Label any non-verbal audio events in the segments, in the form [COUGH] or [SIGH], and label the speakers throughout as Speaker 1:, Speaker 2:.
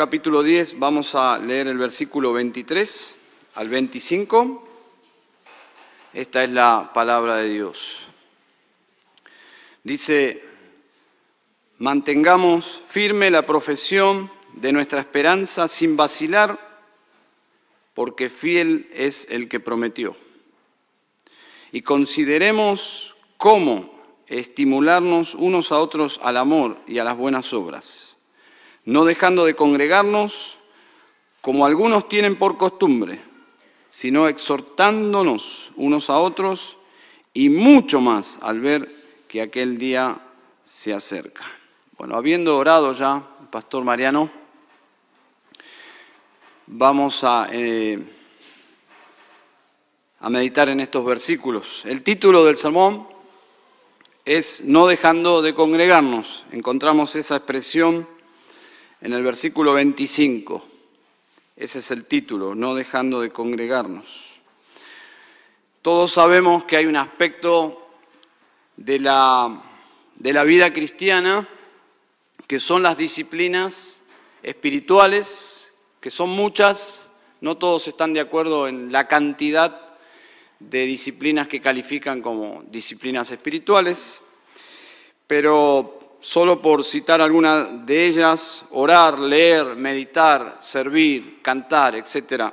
Speaker 1: capítulo 10 vamos a leer el versículo 23 al 25. Esta es la palabra de Dios. Dice, mantengamos firme la profesión de nuestra esperanza sin vacilar, porque fiel es el que prometió. Y consideremos cómo estimularnos unos a otros al amor y a las buenas obras, no dejando de congregarnos como algunos tienen por costumbre, sino exhortándonos unos a otros y mucho más al ver que aquel día se acerca. Bueno, habiendo orado ya, Pastor Mariano, vamos a, eh, a meditar en estos versículos. El título del sermón es no dejando de congregarnos. Encontramos esa expresión en el versículo 25. Ese es el título, no dejando de congregarnos. Todos sabemos que hay un aspecto de la, de la vida cristiana que son las disciplinas espirituales, que son muchas, no todos están de acuerdo en la cantidad de disciplinas que califican como disciplinas espirituales, pero solo por citar alguna de ellas, orar, leer, meditar, servir, cantar, etc.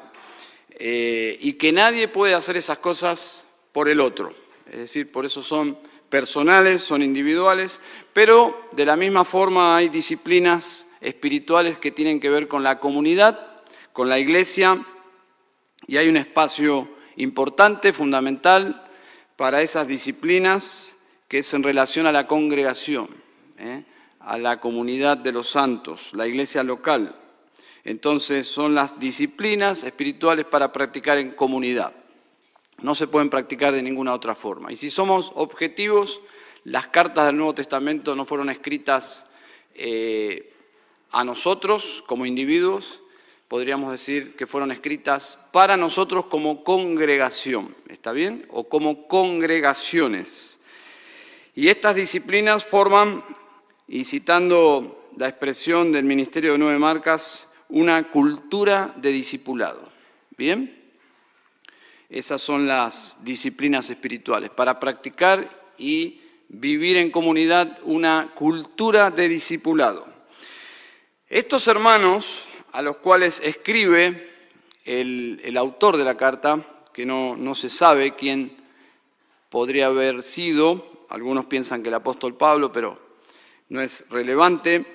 Speaker 1: Eh, y que nadie puede hacer esas cosas por el otro. Es decir, por eso son personales, son individuales, pero de la misma forma hay disciplinas espirituales que tienen que ver con la comunidad, con la iglesia, y hay un espacio importante, fundamental para esas disciplinas, que es en relación a la congregación, ¿eh? a la comunidad de los santos, la iglesia local. Entonces son las disciplinas espirituales para practicar en comunidad. No se pueden practicar de ninguna otra forma. Y si somos objetivos, las cartas del Nuevo Testamento no fueron escritas eh, a nosotros como individuos, podríamos decir que fueron escritas para nosotros como congregación, ¿está bien? O como congregaciones. Y estas disciplinas forman, y citando la expresión del Ministerio de Nueve Marcas, una cultura de discipulado. ¿Bien? Esas son las disciplinas espirituales, para practicar y vivir en comunidad una cultura de discipulado. Estos hermanos a los cuales escribe el, autor de la carta, que no, no se sabe quién podría haber sido, algunos piensan que el apóstol Pablo, pero no es relevante.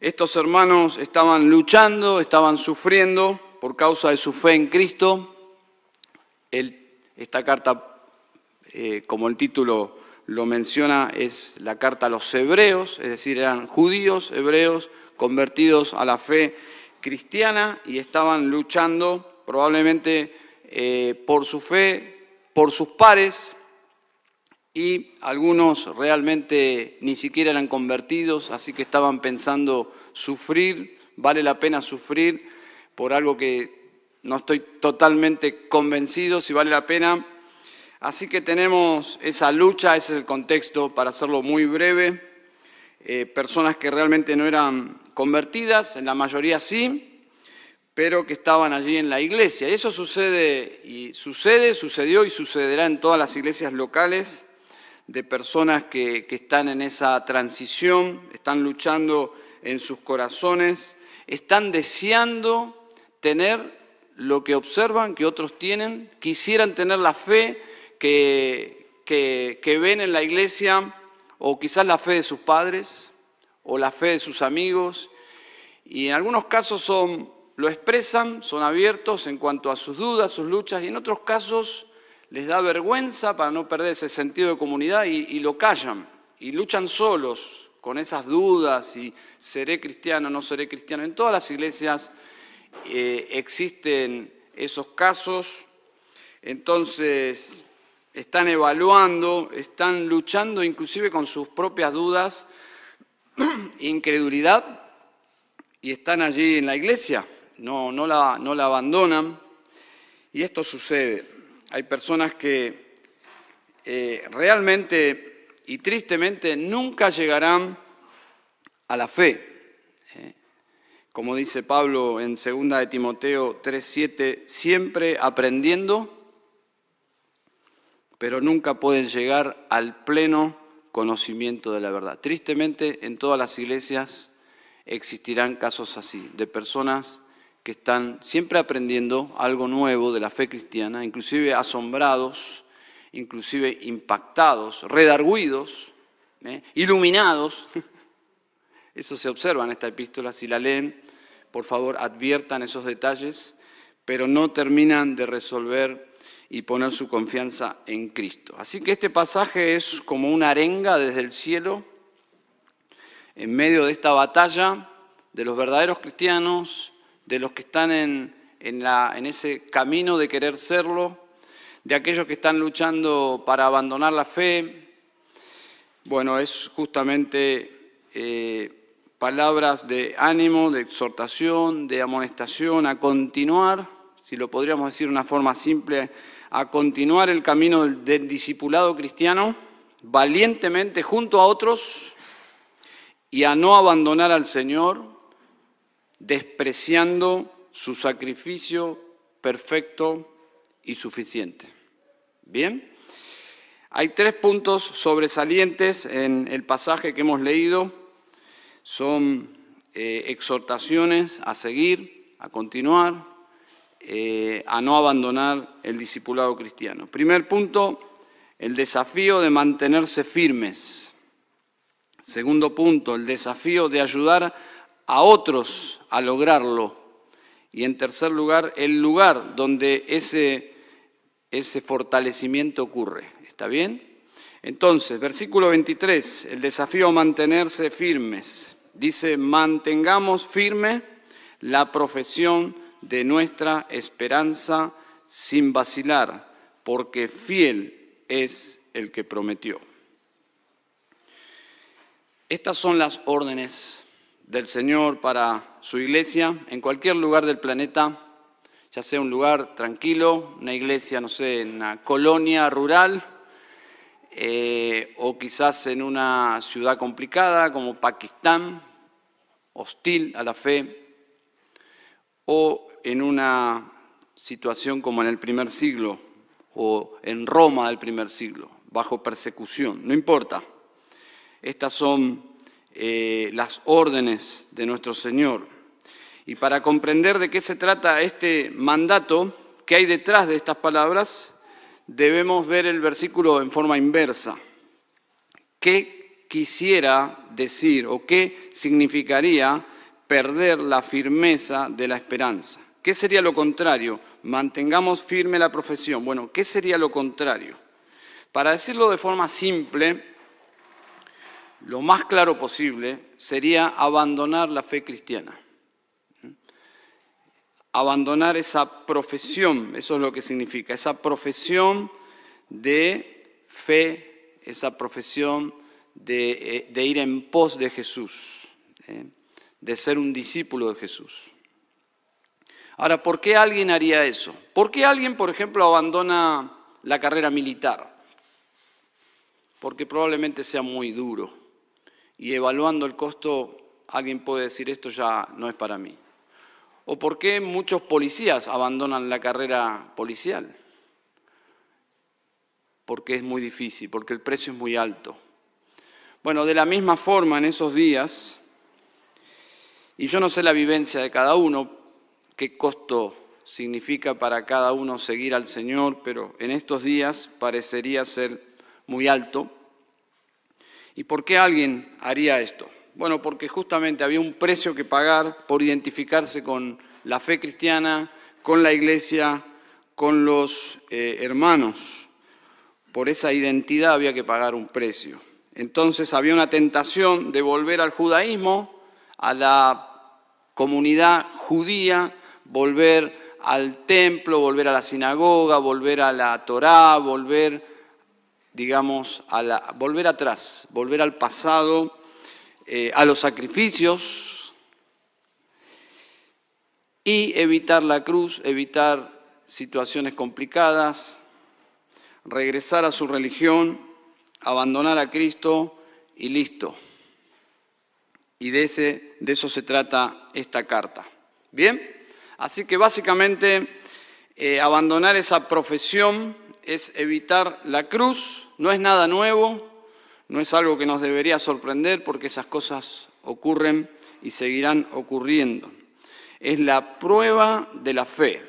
Speaker 1: Estos hermanos estaban luchando, estaban sufriendo por causa de su fe en Cristo. esta carta, eh, como el título lo menciona, es la carta a los hebreos, es decir, eran judíos, hebreos, convertidos a la fe cristiana y estaban luchando probablemente eh, por su fe, por sus pares, y algunos realmente ni siquiera eran convertidos, así que estaban pensando sufrir, vale la pena sufrir por algo que no estoy totalmente convencido si vale la pena. Así que tenemos esa lucha, ese es el contexto para hacerlo muy breve. Eh, personas que realmente no eran convertidas, en la mayoría sí, pero que estaban allí en la iglesia. Y eso sucede, y sucede, sucedió y sucederá en todas las iglesias locales de personas que, que están en esa transición, están luchando en sus corazones, están deseando tener lo que observan que otros tienen, quisieran tener la fe que, que, que ven en la iglesia o quizás la fe de sus padres o la fe de sus amigos, y en algunos casos son, lo expresan, son abiertos en cuanto a sus dudas, sus luchas, y en otros casos les da vergüenza para no perder ese sentido de comunidad y, lo callan, y luchan solos con esas dudas, y seré cristiano, no seré cristiano. En todas las iglesias eh, existen esos casos, entonces están evaluando, están luchando inclusive con sus propias dudas, [CLEARS THROAT] incredulidad, y están allí en la iglesia, no, no, la, no la abandonan. Y esto sucede. Hay personas que eh, realmente y tristemente nunca llegarán a la fe. ¿eh? como dice Pablo en 2 de Timoteo 3:7, siempre aprendiendo, pero nunca pueden llegar al pleno conocimiento de la verdad. Tristemente, en todas las iglesias existirán casos así, de personas que están siempre aprendiendo algo nuevo de la fe cristiana, inclusive asombrados, inclusive impactados, redarguidos, ¿eh? iluminados. [LAUGHS] Eso se observa en esta epístola. Si la leen, por favor, adviertan esos detalles, pero no terminan de resolver y poner su confianza en Cristo. Así que este pasaje es como una arenga desde el cielo en medio de esta batalla de los verdaderos cristianos de los que están en, en, ese camino de querer serlo, de aquellos que están luchando para abandonar la fe. Bueno, es justamente eh, palabras de ánimo, de exhortación, de amonestación a continuar, si lo podríamos decir de una forma simple, a continuar el camino del discipulado cristiano valientemente junto a otros y a no abandonar al Señor despreciando su sacrificio perfecto y suficiente. Bien, hay tres puntos sobresalientes en el pasaje que hemos leído. Son eh, exhortaciones a seguir, a continuar, eh, a no abandonar el discipulado cristiano. Primer punto, el desafío de mantenerse firmes. Segundo punto, el desafío de ayudar a otros a lograrlo. Y en tercer lugar, el lugar donde ese, ese fortalecimiento ocurre. ¿Está bien? Entonces, versículo 23, el desafío a mantenerse firmes. Dice, mantengamos firme la profesión de nuestra esperanza sin vacilar, porque fiel es el que prometió. Estas son las órdenes del Señor para su iglesia en cualquier lugar del planeta, ya sea un lugar tranquilo, una iglesia, no sé, en una colonia rural, eh, o quizás en una ciudad complicada como Pakistán, hostil a la fe, o en una situación como en el primer siglo, o en Roma del primer siglo, bajo persecución, no importa. Estas son eh, las órdenes de nuestro Señor. Y para comprender de qué se trata este mandato, que hay detrás de estas palabras, debemos ver el versículo en forma inversa. ¿Qué quisiera decir o qué significaría perder la firmeza de la esperanza? ¿Qué sería lo contrario? Mantengamos firme la profesión. Bueno, ¿qué sería lo contrario? Para decirlo de forma simple, lo más claro posible sería abandonar la fe cristiana. Abandonar esa profesión, eso es lo que significa, esa profesión de fe, esa profesión de, eh, ir en pos de Jesús, ¿eh? de ser un discípulo de Jesús. Ahora, ¿por qué alguien haría eso? ¿Por qué alguien, por ejemplo, abandona la carrera militar? Porque probablemente sea muy duro y evaluando el costo, alguien puede decir esto ya no es para mí. ¿O por qué muchos policías abandonan la carrera policial? Porque es muy difícil, porque el precio es muy alto. Bueno, de la misma forma en esos días, y yo no sé la vivencia de cada uno, qué costo significa para cada uno seguir al Señor, pero en estos días parecería ser muy alto. ¿Y por qué alguien haría esto? Bueno, porque justamente había un precio que pagar por identificarse con la fe cristiana, con la iglesia, con los eh, hermanos. Por esa identidad había que pagar un precio. Entonces había una tentación de volver al judaísmo, a la comunidad judía, volver al templo, volver a la sinagoga, volver a la Torá, volver digamos, volver atrás, volver al pasado, eh, a los sacrificios y evitar la cruz, evitar situaciones complicadas, regresar a su religión, abandonar a Cristo y listo. Y de, ese, de eso se trata esta carta. ¿Bien? Así que básicamente eh, abandonar esa profesión es evitar la cruz, no es nada nuevo, no es algo que nos debería sorprender porque esas cosas ocurren y seguirán ocurriendo. Es la prueba de la fe,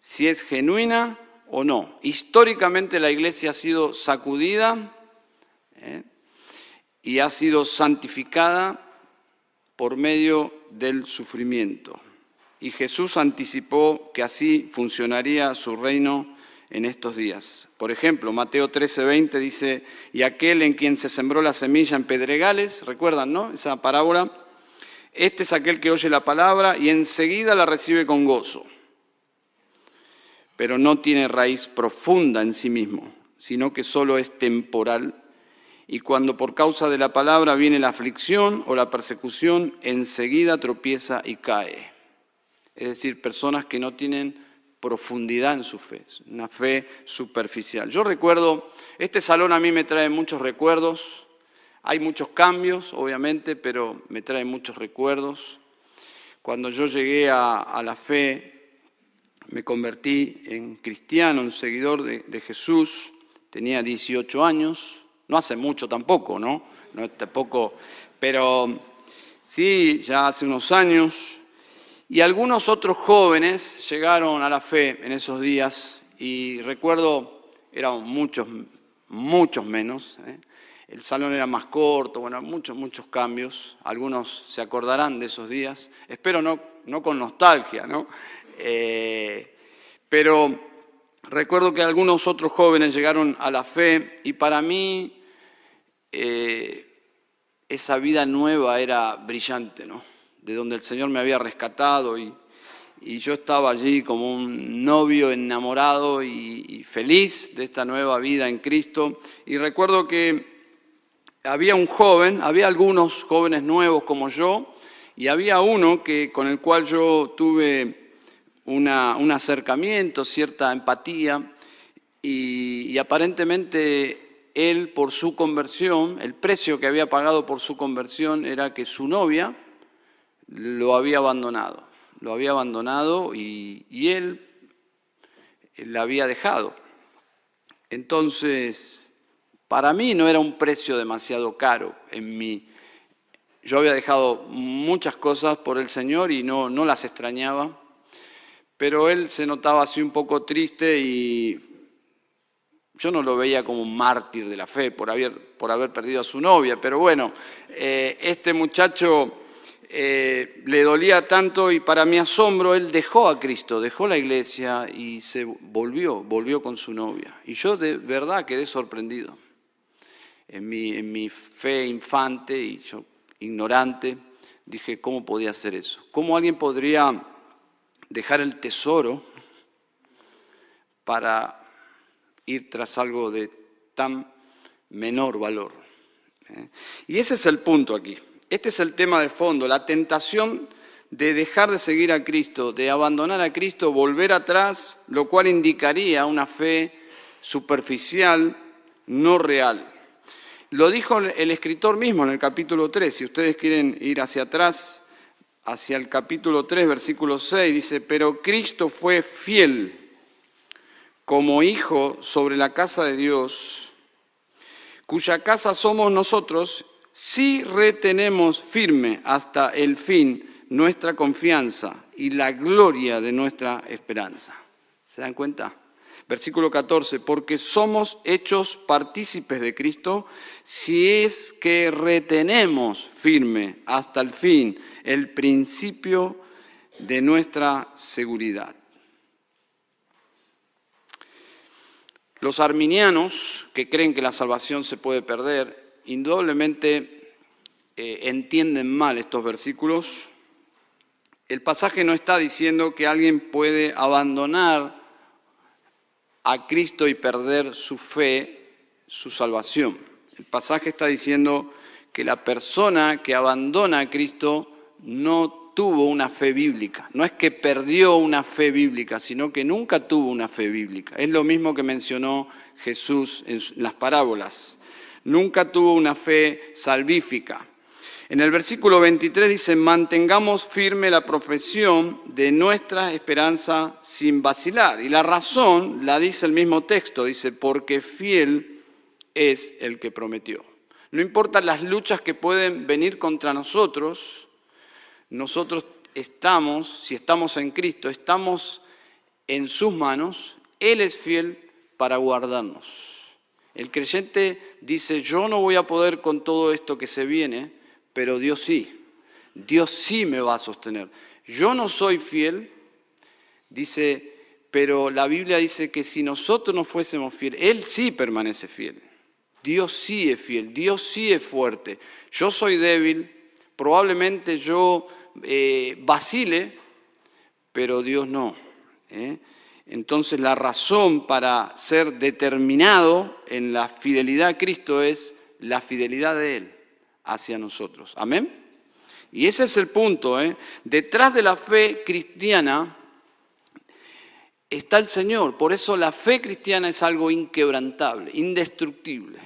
Speaker 1: si es genuina o no. Históricamente la iglesia ha sido sacudida ¿eh? y ha sido santificada por medio del sufrimiento. Y Jesús anticipó que así funcionaría su reino en estos días. Por ejemplo, Mateo 13:20 dice, y aquel en quien se sembró la semilla en pedregales, recuerdan, ¿no? Esa parábola, este es aquel que oye la palabra y enseguida la recibe con gozo, pero no tiene raíz profunda en sí mismo, sino que solo es temporal. Y cuando por causa de la palabra viene la aflicción o la persecución, enseguida tropieza y cae es decir, personas que no tienen profundidad en su fe, una fe superficial. Yo recuerdo, este salón a mí me trae muchos recuerdos, hay muchos cambios, obviamente, pero me trae muchos recuerdos. Cuando yo llegué a, la fe, me convertí en cristiano, en seguidor de, Jesús, tenía 18 años, no hace mucho tampoco, ¿no? No tampoco, pero sí, ya hace unos años, y algunos otros jóvenes llegaron a la fe en esos días y recuerdo, eran muchos, muchos menos. ¿eh? El salón era más corto, bueno, muchos, muchos cambios. Algunos se acordarán de esos días. Espero no, no con nostalgia, ¿no? Eh, pero recuerdo que algunos otros jóvenes llegaron a la fe y para mí eh, esa vida nueva era brillante, ¿no? De donde el Señor me había rescatado y, yo estaba allí como un novio enamorado y, feliz de esta nueva vida en Cristo. Y recuerdo que había un joven, había algunos jóvenes nuevos como yo, y había uno que, con el cual yo tuve un acercamiento, cierta empatía, y, y aparentemente él por su conversión, el precio que había pagado por su conversión era que su novia, lo había abandonado, lo había abandonado y, él, la había dejado. Entonces, para mí no era un precio demasiado caro en mí. Yo había dejado muchas cosas por el Señor y no, no las extrañaba, pero él se notaba así un poco triste y yo no lo veía como un mártir de la fe por haber, por haber perdido a su novia, pero bueno, eh, este muchacho eh, le dolía tanto y para mi asombro él dejó a Cristo, dejó la iglesia y se volvió, volvió con su novia. Y yo de verdad quedé sorprendido. En mi, fe infante y yo ignorante, dije, ¿cómo podía hacer eso? ¿Cómo alguien podría dejar el tesoro para ir tras algo de tan menor valor? ¿Eh? Y ese es el punto aquí. Este es el tema de fondo, la tentación de dejar de seguir a Cristo, de abandonar a Cristo, volver atrás, lo cual indicaría una fe superficial, no real. Lo dijo el escritor mismo en el capítulo 3, si ustedes quieren ir hacia atrás, hacia el capítulo 3, versículo 6, dice, pero Cristo fue fiel como hijo sobre la casa de Dios, cuya casa somos nosotros si retenemos firme hasta el fin nuestra confianza y la gloria de nuestra esperanza. ¿Se dan cuenta? Versículo 14, porque somos hechos partícipes de Cristo si es que retenemos firme hasta el fin el principio de nuestra seguridad. Los arminianos, que creen que la salvación se puede perder, indudablemente eh, entienden mal estos versículos. El pasaje no está diciendo que alguien puede abandonar a Cristo y perder su fe, su salvación. El pasaje está diciendo que la persona que abandona a Cristo no tuvo una fe bíblica. No es que perdió una fe bíblica, sino que nunca tuvo una fe bíblica. Es lo mismo que mencionó Jesús en las parábolas nunca tuvo una fe salvífica. En el versículo 23 dice, mantengamos firme la profesión de nuestra esperanza sin vacilar. Y la razón la dice el mismo texto, dice, porque fiel es el que prometió. No importa las luchas que pueden venir contra nosotros, nosotros estamos, si estamos en Cristo, estamos en sus manos, Él es fiel para guardarnos. El creyente dice, yo no voy a poder con todo esto que se viene, pero Dios sí. Dios sí me va a sostener. Yo no soy fiel, dice, pero la Biblia dice que si nosotros no fuésemos fieles, Él sí permanece fiel. Dios sí es fiel, Dios sí es fuerte. Yo soy débil, probablemente yo eh, vacile, pero Dios no. ¿eh? Entonces la razón para ser determinado en la fidelidad a Cristo es la fidelidad de Él hacia nosotros. Amén. Y ese es el punto. ¿eh? Detrás de la fe cristiana está el Señor. Por eso la fe cristiana es algo inquebrantable, indestructible.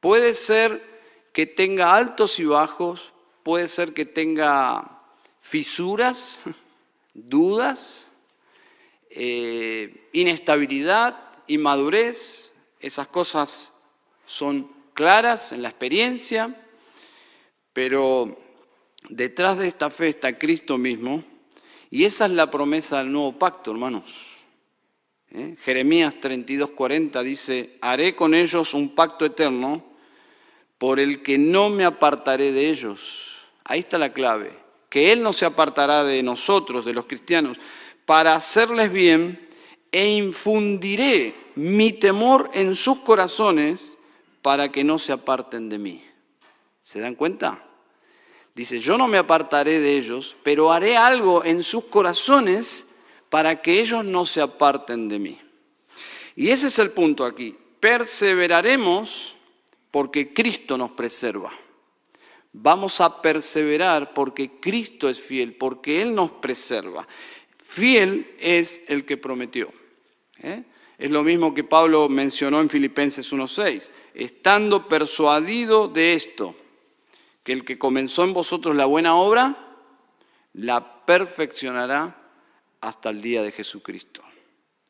Speaker 1: Puede ser que tenga altos y bajos, puede ser que tenga fisuras, [LAUGHS] dudas, eh, inestabilidad, inmadurez. Esas cosas son claras en la experiencia, pero detrás de esta fe está Cristo mismo y esa es la promesa del nuevo pacto, hermanos. ¿Eh? Jeremías 32:40 dice, haré con ellos un pacto eterno por el que no me apartaré de ellos. Ahí está la clave, que Él no se apartará de nosotros, de los cristianos, para hacerles bien e infundiré mi temor en sus corazones para que no se aparten de mí. ¿Se dan cuenta? Dice, yo no me apartaré de ellos, pero haré algo en sus corazones para que ellos no se aparten de mí. Y ese es el punto aquí. Perseveraremos porque Cristo nos preserva. Vamos a perseverar porque Cristo es fiel, porque Él nos preserva. Fiel es el que prometió. ¿eh? Es lo mismo que Pablo mencionó en Filipenses 1.6. Estando persuadido de esto, que el que comenzó en vosotros la buena obra, la perfeccionará hasta el día de Jesucristo.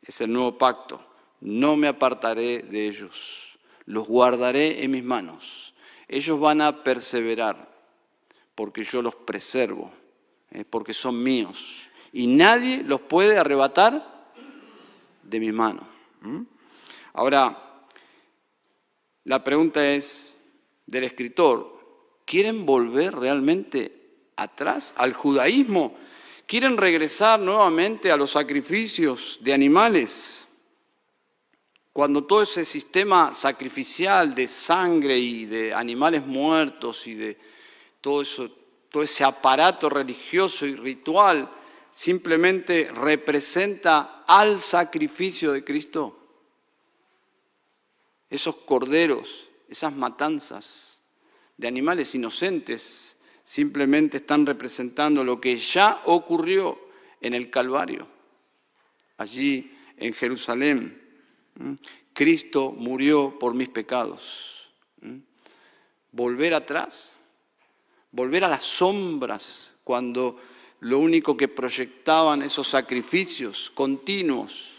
Speaker 1: Es el nuevo pacto. No me apartaré de ellos. Los guardaré en mis manos. Ellos van a perseverar porque yo los preservo, eh, porque son míos. Y nadie los puede arrebatar de mis manos. Ahora, la pregunta es del escritor, ¿Quieren volver realmente atrás al judaísmo? ¿Quieren regresar nuevamente a los sacrificios de animales? Cuando todo ese sistema sacrificial de sangre y de animales muertos y de todo, eso, todo ese aparato religioso y ritual simplemente representa al sacrificio de Cristo. Esos corderos, esas matanzas, de animales inocentes, simplemente están representando lo que ya ocurrió en el Calvario, allí en Jerusalén. Cristo murió por mis pecados. Volver atrás, volver a las sombras cuando lo único que proyectaban esos sacrificios continuos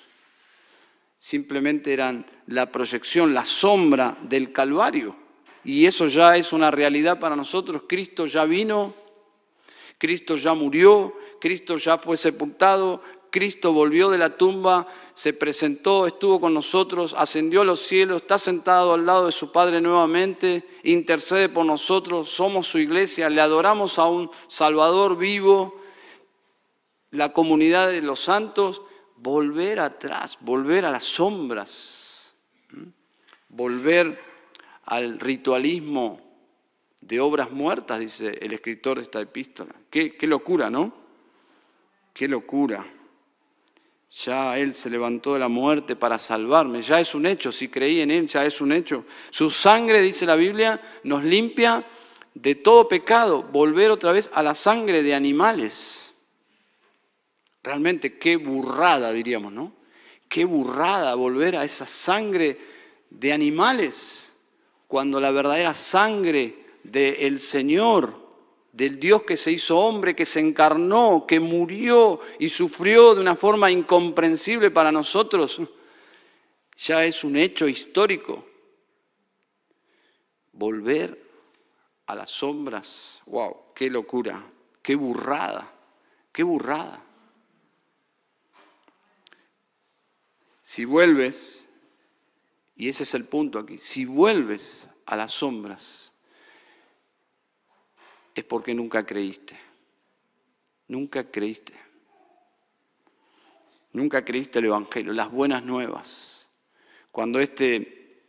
Speaker 1: simplemente eran la proyección, la sombra del Calvario y eso ya es una realidad para nosotros. Cristo ya vino, Cristo ya murió, Cristo ya fue sepultado, Cristo volvió de la tumba, se presentó, estuvo con nosotros, ascendió a los cielos, está sentado al lado de su Padre nuevamente, intercede por nosotros, somos su iglesia, le adoramos a un Salvador vivo, la comunidad de los santos, volver atrás, volver a las sombras, volver al ritualismo de obras muertas, dice el escritor de esta epístola. Qué, locura, ¿no? Qué locura. Ya Él se levantó de la muerte para salvarme. Ya es un hecho. Si creí en Él, ya es un hecho. Su sangre, dice la Biblia, nos limpia de todo pecado. Volver otra vez a la sangre de animales. Realmente qué burrada, diríamos, ¿no? Qué burrada volver a esa sangre de animales cuando la verdadera sangre del Señor del Dios que se hizo hombre, que se encarnó, que murió y sufrió de una forma incomprensible para nosotros, ya es un hecho histórico. Volver a las sombras, wow, qué locura, qué burrada, qué burrada. Si vuelves, y ese es el punto aquí, si vuelves a las sombras, es porque nunca creíste. Nunca creíste. Nunca creíste el Evangelio, las buenas nuevas. Cuando este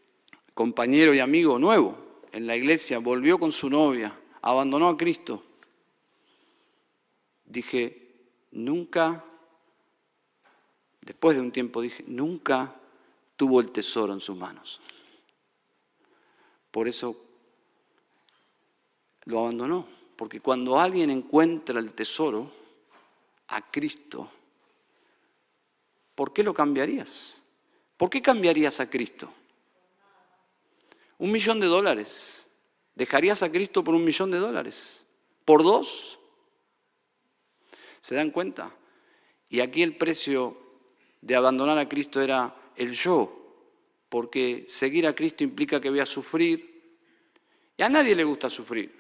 Speaker 1: compañero y amigo nuevo en la iglesia volvió con su novia, abandonó a Cristo, dije, nunca, después de un tiempo dije, nunca tuvo el tesoro en sus manos. Por eso lo abandonó. Porque cuando alguien encuentra el tesoro, a Cristo, ¿por qué lo cambiarías? ¿Por qué cambiarías a Cristo? Un millón de dólares. ¿Dejarías a Cristo por un millón de dólares? ¿Por dos? ¿Se dan cuenta? Y aquí el precio de abandonar a Cristo era el yo, porque seguir a Cristo implica que voy a sufrir. Y a nadie le gusta sufrir.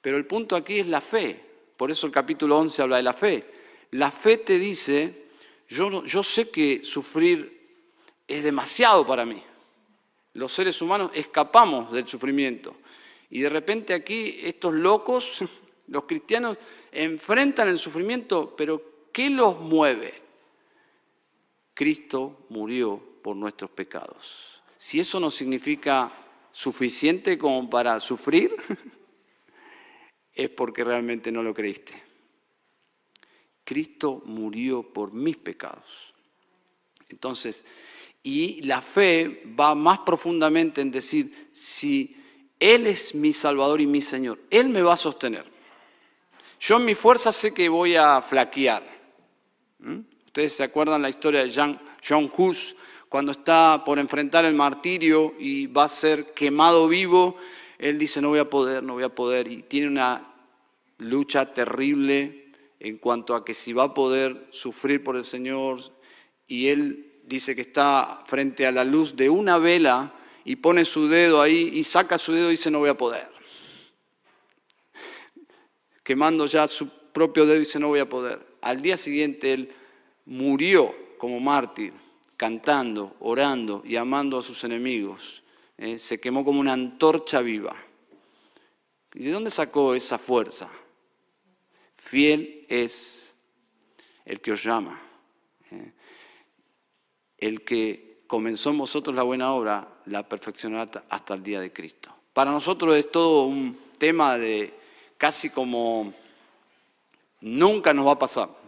Speaker 1: Pero el punto aquí es la fe. Por eso el capítulo 11 habla de la fe. La fe te dice, yo, yo sé que sufrir es demasiado para mí. Los seres humanos escapamos del sufrimiento. Y de repente aquí estos locos, [LAUGHS] los cristianos, enfrentan el sufrimiento, pero ¿qué los mueve? Cristo murió por nuestros pecados. Si eso no significa suficiente como para sufrir, [LAUGHS] es porque realmente no lo creíste. Cristo murió por mis pecados. Entonces, y la fe va más profundamente en decir, si Él es mi Salvador y mi Señor, Él me va a sostener. Yo en mi fuerza sé que voy a flaquear. Ustedes se acuerdan la historia de John Hus, cuando está por enfrentar el martirio y va a ser quemado vivo él dice, no voy a poder, no voy a poder, y tiene una lucha terrible en cuanto a que si va a poder sufrir por el Señor, y él dice que está frente a la luz de una vela y pone su dedo ahí y saca su dedo y dice, no voy a poder. Quemando ya su propio dedo y dice, no voy a poder. Al día siguiente él murió como mártir, cantando, orando y amando a sus enemigos. Eh, se quemó como una antorcha viva. ¿Y de dónde sacó esa fuerza? Fiel es el que os llama. Eh. El que comenzó en vosotros la buena obra, la perfeccionará hasta el día de Cristo. Para nosotros es todo un tema de casi como nunca nos va a pasar.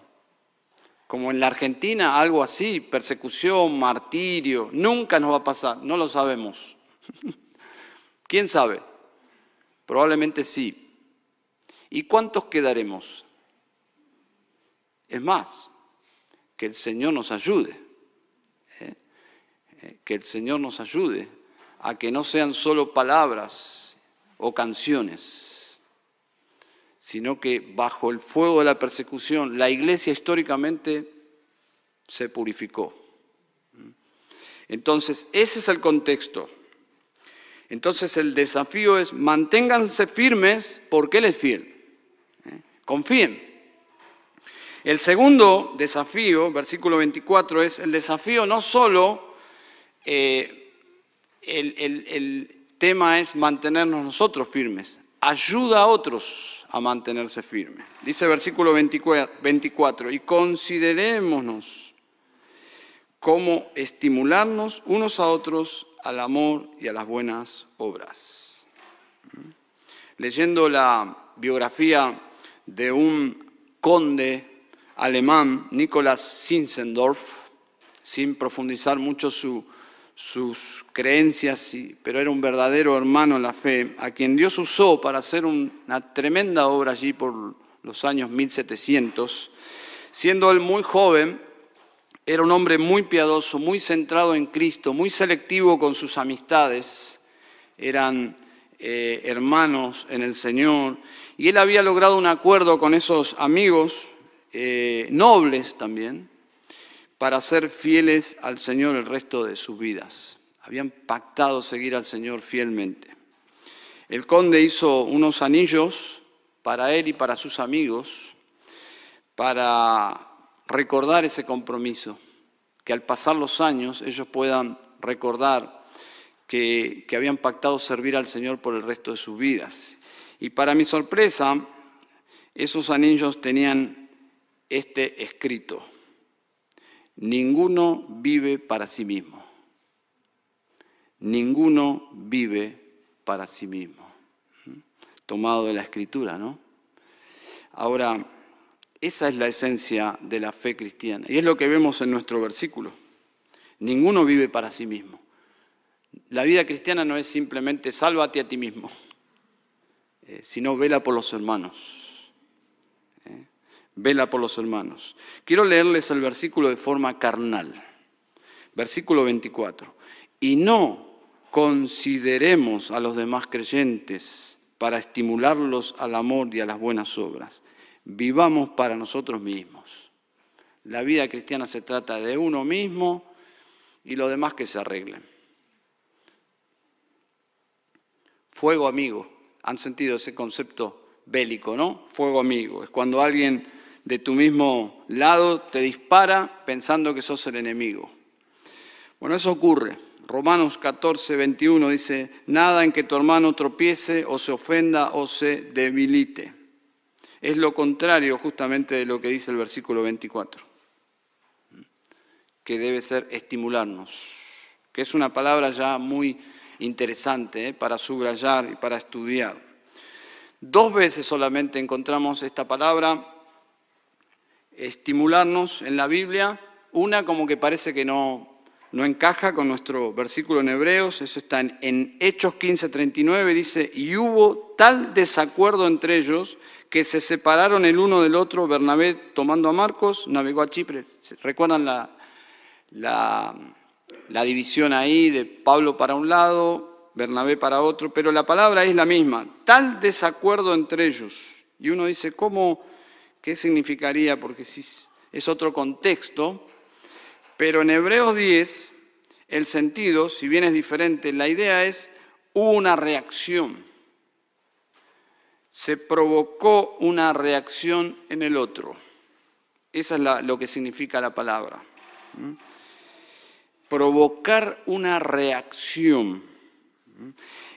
Speaker 1: Como en la Argentina, algo así, persecución, martirio, nunca nos va a pasar, no lo sabemos. [LAUGHS] ¿Quién sabe? Probablemente sí. ¿Y cuántos quedaremos? Es más, que el Señor nos ayude, ¿eh? Eh, que el Señor nos ayude a que no sean solo palabras o canciones, sino que bajo el fuego de la persecución la iglesia históricamente se purificó. Entonces, ese es el contexto. Entonces el desafío es manténganse firmes porque Él es fiel. ¿eh? Confíen. El segundo desafío, versículo 24, es el desafío no solo, eh, el, el tema es mantenernos nosotros firmes, ayuda a otros a mantenerse firmes. Dice versículo 24, y considerémonos cómo estimularnos unos a otros al amor y a las buenas obras. Leyendo la biografía de un conde alemán, Nicolás Zinzendorf, sin profundizar mucho sus creencias, pero era un verdadero hermano en la fe, a quien Dios usó para hacer una tremenda obra allí por los años 1700. Siendo él muy joven, era un hombre muy piadoso, muy centrado en Cristo, muy selectivo con sus amistades. Eran eh, hermanos en el Señor, y él había logrado un acuerdo con esos amigos, eh, nobles también, para ser fieles al Señor el resto de sus vidas. Habían pactado seguir al Señor fielmente. El conde hizo unos anillos para él y para sus amigos, para recordar ese compromiso, que al pasar los años ellos puedan recordar que, habían pactado servir al Señor por el resto de sus vidas. Y para mi sorpresa, esos anillos tenían este escrito, ninguno vive para sí mismo, ninguno vive para sí mismo, tomado de la escritura, ¿no? Ahora, esa es la esencia de la fe cristiana. Y es lo que vemos en nuestro versículo. Ninguno vive para sí mismo. La vida cristiana no es simplemente sálvate a ti mismo, eh, sino vela por los hermanos. Vela por los hermanos. Quiero leerles el versículo de forma carnal. Versículo 24. Y no consideremos a los demás creyentes para estimularlos al amor y a las buenas obras vivamos para nosotros mismos. La vida cristiana se trata de uno mismo y lo demás que se arreglen. Fuego amigo. Han sentido ese concepto bélico, ¿no? Fuego amigo. Es cuando alguien de tu mismo lado te dispara pensando que sos el enemigo. Bueno, eso ocurre. Romanos 14, 21 dice, nada en que tu hermano tropiece o se ofenda o se debilite. Es lo contrario justamente de lo que dice el versículo 24, que debe ser estimularnos, que es una palabra ya muy interesante ¿eh? para subrayar y para estudiar. Dos veces solamente encontramos esta palabra, estimularnos en la Biblia, una como que parece que no, no encaja con nuestro versículo en Hebreos, eso está en, Hechos 15:39, dice, y hubo tal desacuerdo entre ellos que se separaron el uno del otro, Bernabé tomando a Marcos, navegó a Chipre. ¿Recuerdan la, la, división ahí de Pablo para un lado, Bernabé para otro? Pero la palabra es la misma, tal desacuerdo entre ellos. Y uno dice, ¿cómo? ¿Qué significaría? Porque es otro contexto. Pero en Hebreos 10, el sentido, si bien es diferente, la idea es una reacción se provocó una reacción en el otro. Esa es lo que significa la palabra. Provocar una reacción.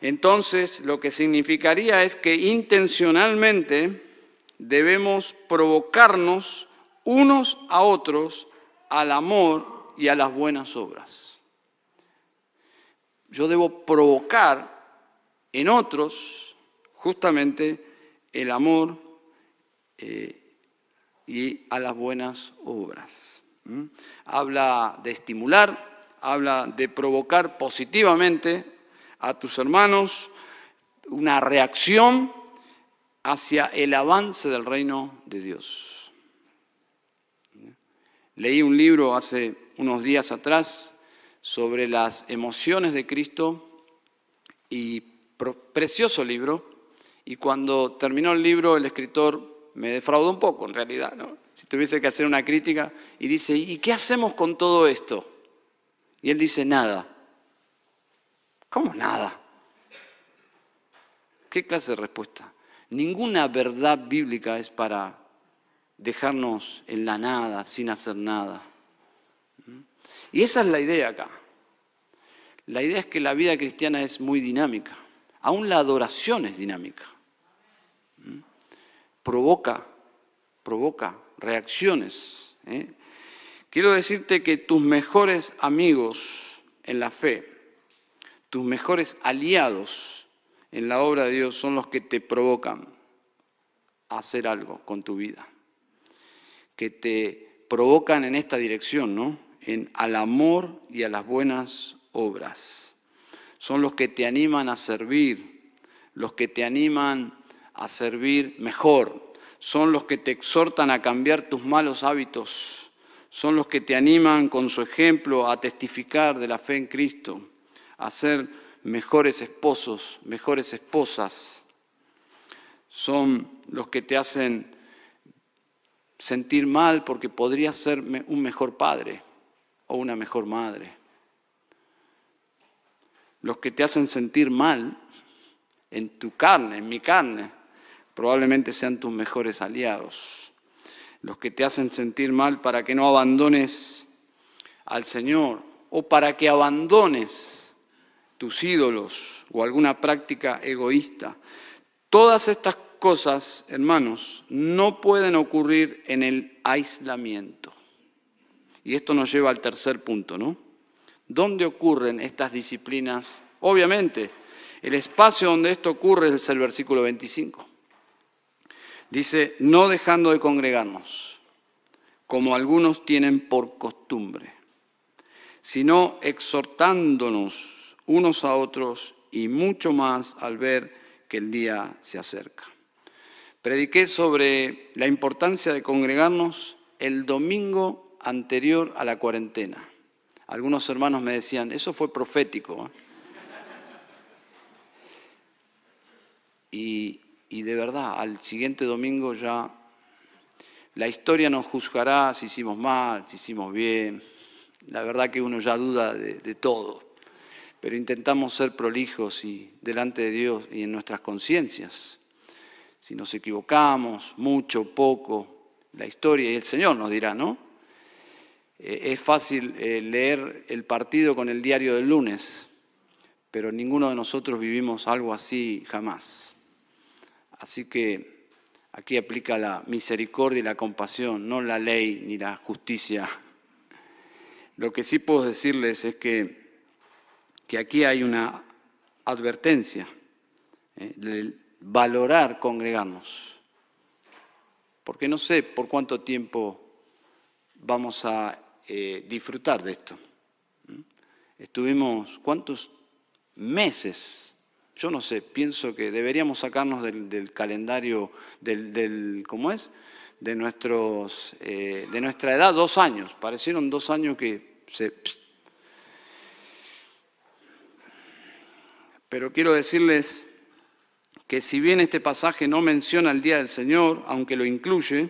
Speaker 1: Entonces, lo que significaría es que intencionalmente debemos provocarnos unos a otros al amor y a las buenas obras. Yo debo provocar en otros justamente el amor eh, y a las buenas obras. Habla de estimular, habla de provocar positivamente a tus hermanos una reacción hacia el avance del reino de Dios. Leí un libro hace unos días atrás sobre las emociones de Cristo y precioso libro, y cuando terminó el libro, el escritor me defraudó un poco, en realidad, si tuviese que hacer una crítica, y dice, ¿y qué hacemos con todo esto? Y él dice, nada. ¿Cómo nada? ¿Qué clase de respuesta? Ninguna verdad bíblica es para dejarnos en la nada, sin hacer nada. Y esa es la idea acá. La idea es que la vida cristiana es muy dinámica. Aún la adoración es dinámica. ¿Mm? Provoca, provoca reacciones. ¿eh? Quiero decirte que tus mejores amigos en la fe, tus mejores aliados en la obra de Dios son los que te provocan a hacer algo con tu vida, que te provocan en esta dirección, ¿no? En, al amor y a las buenas obras. Son los que te animan a servir, los que te animan a servir mejor, son los que te exhortan a cambiar tus malos hábitos, son los que te animan con su ejemplo a testificar de la fe en Cristo, a ser mejores esposos, mejores esposas. Son los que te hacen sentir mal porque podrías ser un mejor padre o una mejor madre. Los que te hacen sentir mal en tu carne, en mi carne, probablemente sean tus mejores aliados. Los que te hacen sentir mal para que no abandones al Señor o para que abandones tus ídolos o alguna práctica egoísta. Todas estas cosas, hermanos, no pueden ocurrir en el aislamiento. Y esto nos lleva al tercer punto, ¿no? ¿Dónde ocurren estas disciplinas? Obviamente, el espacio donde esto ocurre es el versículo 25. Dice, no dejando de congregarnos, como algunos tienen por costumbre, sino exhortándonos unos a otros y mucho más al ver que el día se acerca. Prediqué sobre la importancia de congregarnos el domingo anterior a la cuarentena. Algunos hermanos me decían, eso fue profético. Y, y de verdad, al siguiente domingo ya la historia nos juzgará si hicimos mal, si hicimos bien. La verdad que uno ya duda de todo, pero intentamos ser prolijos y delante de Dios y en nuestras conciencias si nos equivocamos, mucho, poco, la historia y el Señor nos dirá, ¿no? Eh, es fácil eh, leer el partido con el diario del lunes, pero ninguno de nosotros vivimos algo así jamás. Así que aquí aplica la misericordia y la compasión, no la ley ni la justicia. Lo que sí puedo decirles es que, que aquí hay una advertencia ¿eh? del valorar congregarnos, porque no sé por cuánto tiempo vamos a eh, disfrutar de esto. Estuvimos, ¿cuántos meses? Yo no sé, pienso que deberíamos sacarnos del, calendario, del, ¿cómo es? De, nuestros, eh, de nuestra edad, dos años. Parecieron dos años que se... Pero quiero decirles que si bien este pasaje no menciona el Día del Señor, aunque lo incluye,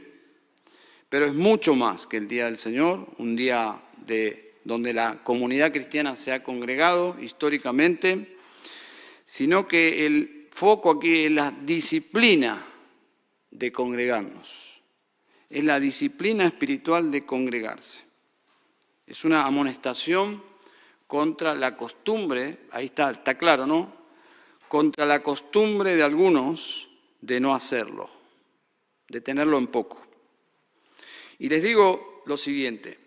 Speaker 1: pero es mucho más que el Día del Señor, un día de, donde la comunidad cristiana se ha congregado históricamente, sino que el foco aquí es la disciplina de congregarnos, es la disciplina espiritual de congregarse. Es una amonestación contra la costumbre, ahí está, está claro, ¿no? contra la costumbre de algunos de no hacerlo, de tenerlo en poco. Y les digo lo siguiente,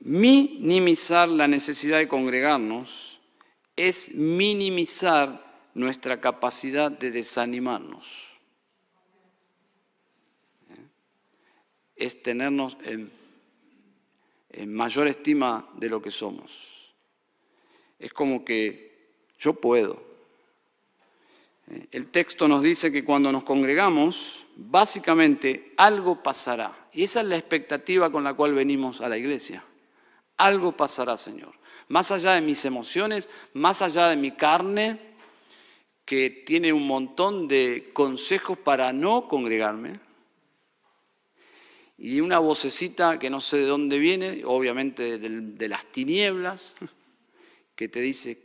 Speaker 1: minimizar la necesidad de congregarnos es minimizar nuestra capacidad de desanimarnos. ¿Eh? Es tenernos en, en mayor estima de lo que somos. Es como que yo puedo, el texto nos dice que cuando nos congregamos, básicamente algo pasará. Y esa es la expectativa con la cual venimos a la iglesia. Algo pasará, Señor. Más allá de mis emociones, más allá de mi carne, que tiene un montón de consejos para no congregarme. Y una vocecita que no sé de dónde viene, obviamente de, las tinieblas, que te dice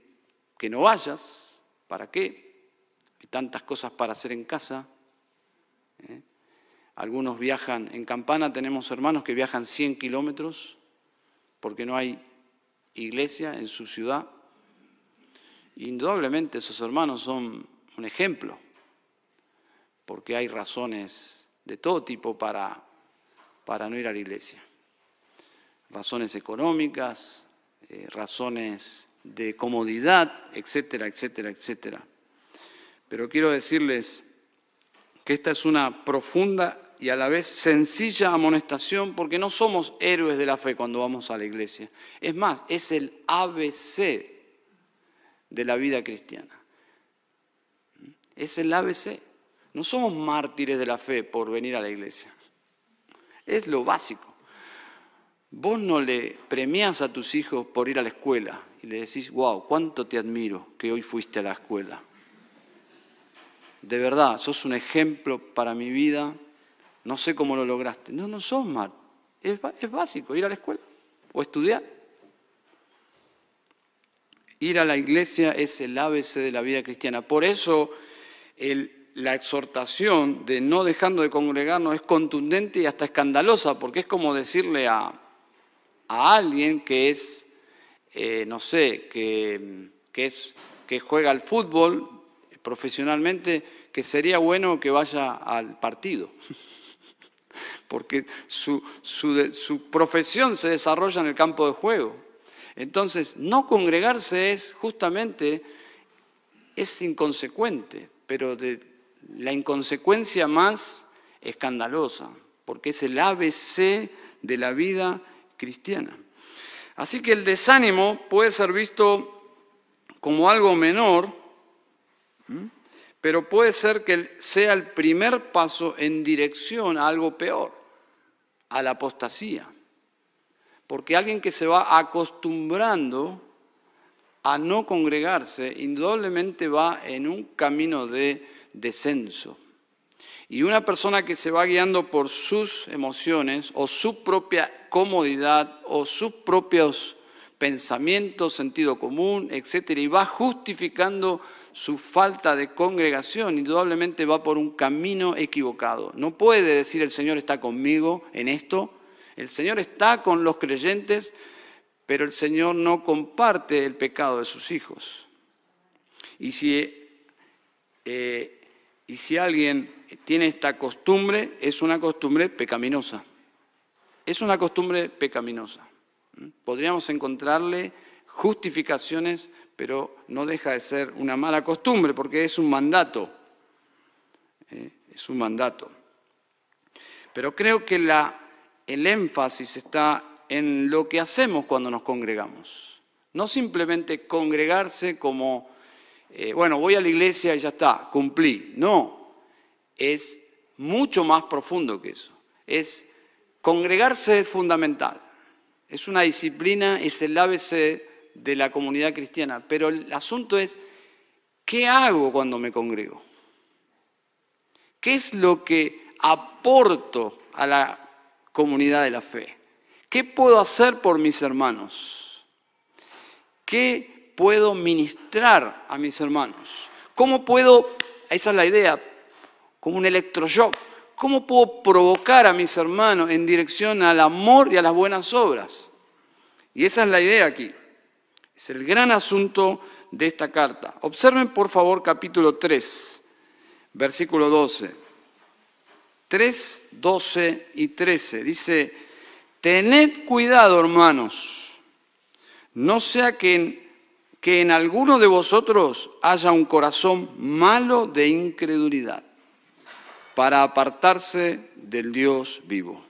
Speaker 1: que no vayas. ¿Para qué? tantas cosas para hacer en casa. ¿eh? Algunos viajan, en Campana tenemos hermanos que viajan 100 kilómetros porque no hay iglesia en su ciudad. Indudablemente esos hermanos son un ejemplo, porque hay razones de todo tipo para, para no ir a la iglesia. Razones económicas, eh, razones de comodidad, etcétera, etcétera, etcétera. Pero quiero decirles que esta es una profunda y a la vez sencilla amonestación porque no somos héroes de la fe cuando vamos a la iglesia. Es más, es el ABC de la vida cristiana. Es el ABC. No somos mártires de la fe por venir a la iglesia. Es lo básico. Vos no le premias a tus hijos por ir a la escuela y le decís, wow, cuánto te admiro que hoy fuiste a la escuela. De verdad, sos un ejemplo para mi vida. No sé cómo lo lograste. No, no sos mal. Es, es básico ir a la escuela o estudiar. Ir a la iglesia es el ABC de la vida cristiana. Por eso la exhortación de no dejando de congregarnos es contundente y hasta escandalosa, porque es como decirle a, alguien que es, eh, no sé, que, es, que juega al fútbol profesionalmente, que sería bueno que vaya al partido. [LAUGHS] porque su, su profesión se desarrolla en el campo de juego. Entonces, no congregarse es justamente, es inconsecuente, pero de la inconsecuencia más escandalosa, porque es el ABC de la vida cristiana. Así que el desánimo puede ser visto como algo menor, pero puede ser que sea el primer paso en dirección a algo peor, a la apostasía. Porque alguien que se va acostumbrando a no congregarse, indudablemente va en un camino de descenso. Y una persona que se va guiando por sus emociones o su propia comodidad o sus propios pensamientos, sentido común, etc., y va justificando su falta de congregación, indudablemente va por un camino equivocado. No puede decir el Señor está conmigo en esto, el Señor está con los creyentes, pero el Señor no comparte el pecado de sus hijos. Y si, eh, y si alguien tiene esta costumbre, es una costumbre pecaminosa. Es una costumbre pecaminosa. ¿Mm? Podríamos encontrarle justificaciones, pero no deja de ser una mala costumbre porque es un mandato. ¿eh? Es un mandato. Pero creo que el énfasis está en lo que hacemos cuando nos congregamos. No simplemente congregarse como, eh, bueno, voy a la iglesia y ya está, cumplí. No, es mucho más profundo que eso. Es congregarse es fundamental. Es una disciplina, es el ABC de la comunidad cristiana. Pero el asunto es, ¿qué hago cuando me congrego? ¿Qué es lo que aporto a la comunidad de la fe? ¿Qué puedo hacer por mis hermanos? ¿Qué puedo ministrar a mis hermanos? ¿Cómo puedo, esa es la idea, como un electroshock, cómo puedo provocar a mis hermanos en dirección al amor y a las buenas obras? Y esa es la idea aquí. Es el gran asunto de esta carta. Observen por favor capítulo 3, versículo 12. 3, 12 y 13. Dice, tened cuidado, hermanos, no sea que que en alguno de vosotros haya un corazón malo de incredulidad para apartarse del Dios vivo.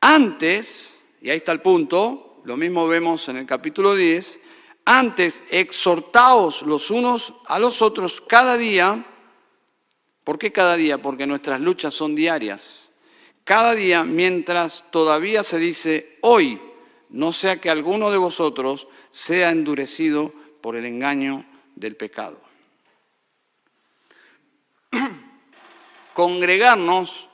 Speaker 1: Antes, y ahí está el punto, lo mismo vemos en el capítulo 10, antes exhortaos los unos a los otros cada día, ¿Por qué cada día? Porque nuestras luchas son diarias. Cada día mientras todavía se dice hoy, no sea que alguno de vosotros sea endurecido por el engaño del pecado. [CLEARS THROAT] Congregarnos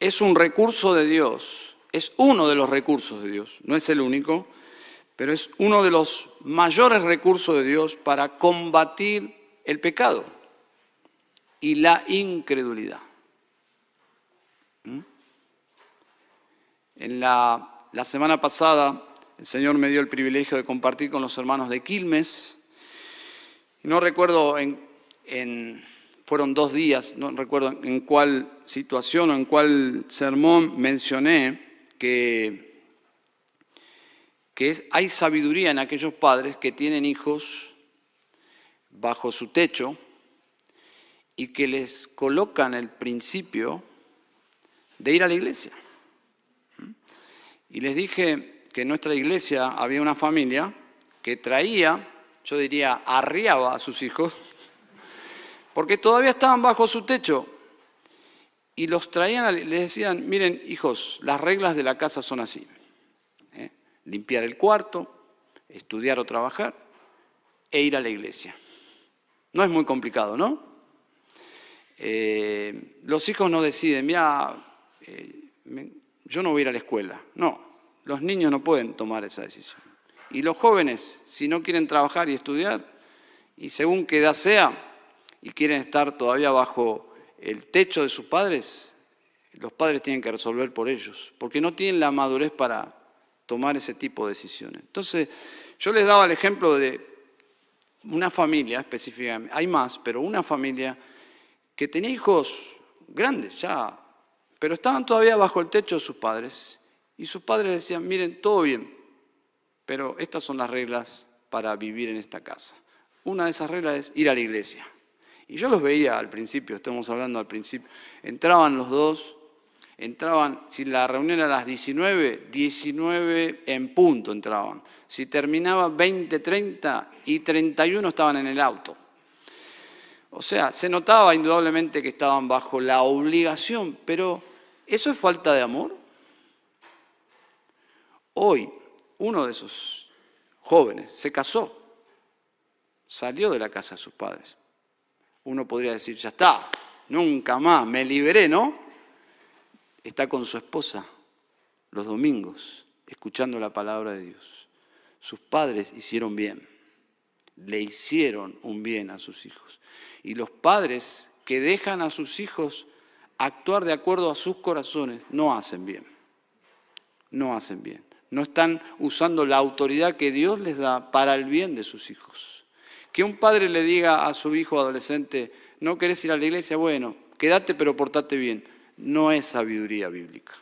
Speaker 1: es un recurso de Dios, es uno de los recursos de Dios, no es el único, pero es uno de los mayores recursos de Dios para combatir el pecado y la incredulidad. ¿Mm? En la, semana pasada el Señor me dio el privilegio de compartir con los hermanos de Quilmes. No recuerdo en, fueron dos días, no recuerdo en cuál situación o en cuál sermón mencioné que, que hay sabiduría en aquellos padres que tienen hijos bajo su techo y que les colocan el principio de ir a la iglesia. Y les dije que en nuestra iglesia había una familia que traía, yo diría, arriaba a sus hijos, porque todavía estaban bajo su techo. Y los traían, les decían, miren hijos, las reglas de la casa son así. ¿eh? Limpiar el cuarto, estudiar o trabajar e ir a la iglesia. No es muy complicado, ¿no? Eh, los hijos no deciden, mira, eh, yo no voy a ir a la escuela. No, los niños no pueden tomar esa decisión. Y los jóvenes, si no quieren trabajar y estudiar, y según qué edad sea, y quieren estar todavía bajo el techo de sus padres, los padres tienen que resolver por ellos, porque no tienen la madurez para tomar ese tipo de decisiones. Entonces, yo les daba el ejemplo de una familia específicamente, hay más, pero una familia que tenía hijos grandes ya, pero estaban todavía bajo el techo de sus padres, y sus padres decían, miren, todo bien, pero estas son las reglas para vivir en esta casa. Una de esas reglas es ir a la iglesia. Y yo los veía al principio, estamos hablando al principio, entraban los dos, entraban, si la reunión era a las 19, 19 en punto entraban. Si terminaba 20, 30 y 31 estaban en el auto. O sea, se notaba indudablemente que estaban bajo la obligación, pero ¿eso es falta de amor? Hoy, uno de esos jóvenes se casó, salió de la casa de sus padres. Uno podría decir, ya está, nunca más, me liberé, ¿no? Está con su esposa los domingos, escuchando la palabra de Dios. Sus padres hicieron bien, le hicieron un bien a sus hijos. Y los padres que dejan a sus hijos actuar de acuerdo a sus corazones no hacen bien, no hacen bien. No están usando la autoridad que Dios les da para el bien de sus hijos. Que un padre le diga a su hijo adolescente, no querés ir a la iglesia, bueno, quédate pero portate bien, no es sabiduría bíblica.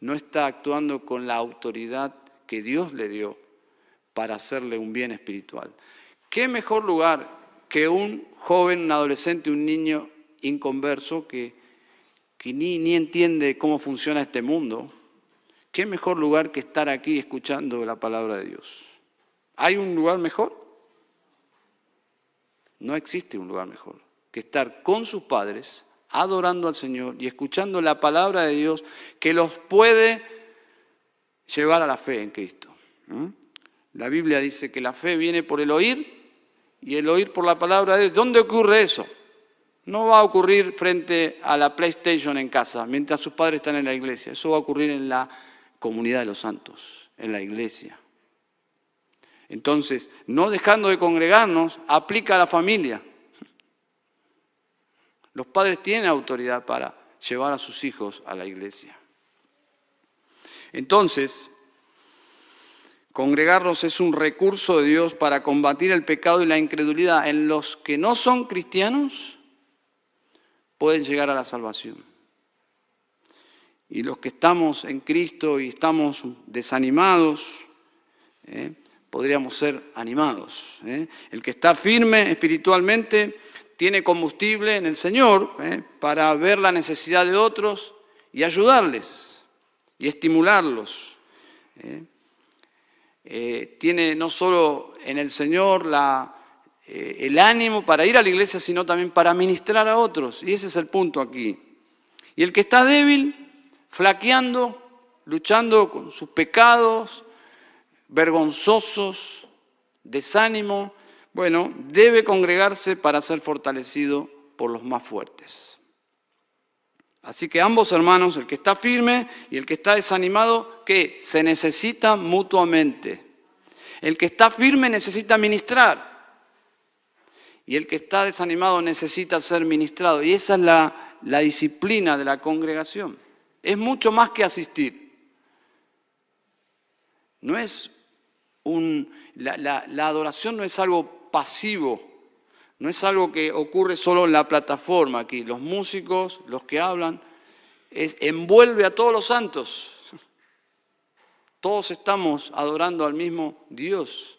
Speaker 1: No está actuando con la autoridad que Dios le dio para hacerle un bien espiritual. ¿Qué mejor lugar que un joven, un adolescente, un niño inconverso que, que ni, ni entiende cómo funciona este mundo? ¿Qué mejor lugar que estar aquí escuchando la palabra de Dios? ¿Hay un lugar mejor? No existe un lugar mejor que estar con sus padres, adorando al Señor y escuchando la palabra de Dios que los puede llevar a la fe en Cristo. La Biblia dice que la fe viene por el oír y el oír por la palabra de Dios. ¿Dónde ocurre eso? No va a ocurrir frente a la PlayStation en casa, mientras sus padres están en la iglesia. Eso va a ocurrir en la comunidad de los santos, en la iglesia. Entonces, no dejando de congregarnos, aplica a la familia. Los padres tienen autoridad para llevar a sus hijos a la iglesia. Entonces, congregarnos es un recurso de Dios para combatir el pecado y la incredulidad. En los que no son cristianos pueden llegar a la salvación. Y los que estamos en Cristo y estamos desanimados, ¿eh? podríamos ser animados. ¿eh? El que está firme espiritualmente tiene combustible en el Señor ¿eh? para ver la necesidad de otros y ayudarles y estimularlos. tiene no solo en el Señor el ánimo para ir a la iglesia, sino también para ministrar a otros. Y ese es el punto aquí. Y el que está débil, flaqueando, luchando con sus pecados, vergonzosos, desánimo, bueno, debe congregarse para ser fortalecido por los más fuertes. Así que ambos hermanos, el que está firme y el que está desanimado, que se necesita mutuamente. El que está firme necesita ministrar y el que está desanimado necesita ser ministrado. Y esa es la, la disciplina de la congregación. Es mucho más que asistir. No es la, adoración no es algo pasivo, no es algo que ocurre solo en la plataforma aquí. Los músicos, los que hablan, envuelve a todos los santos. Todos estamos adorando al mismo Dios.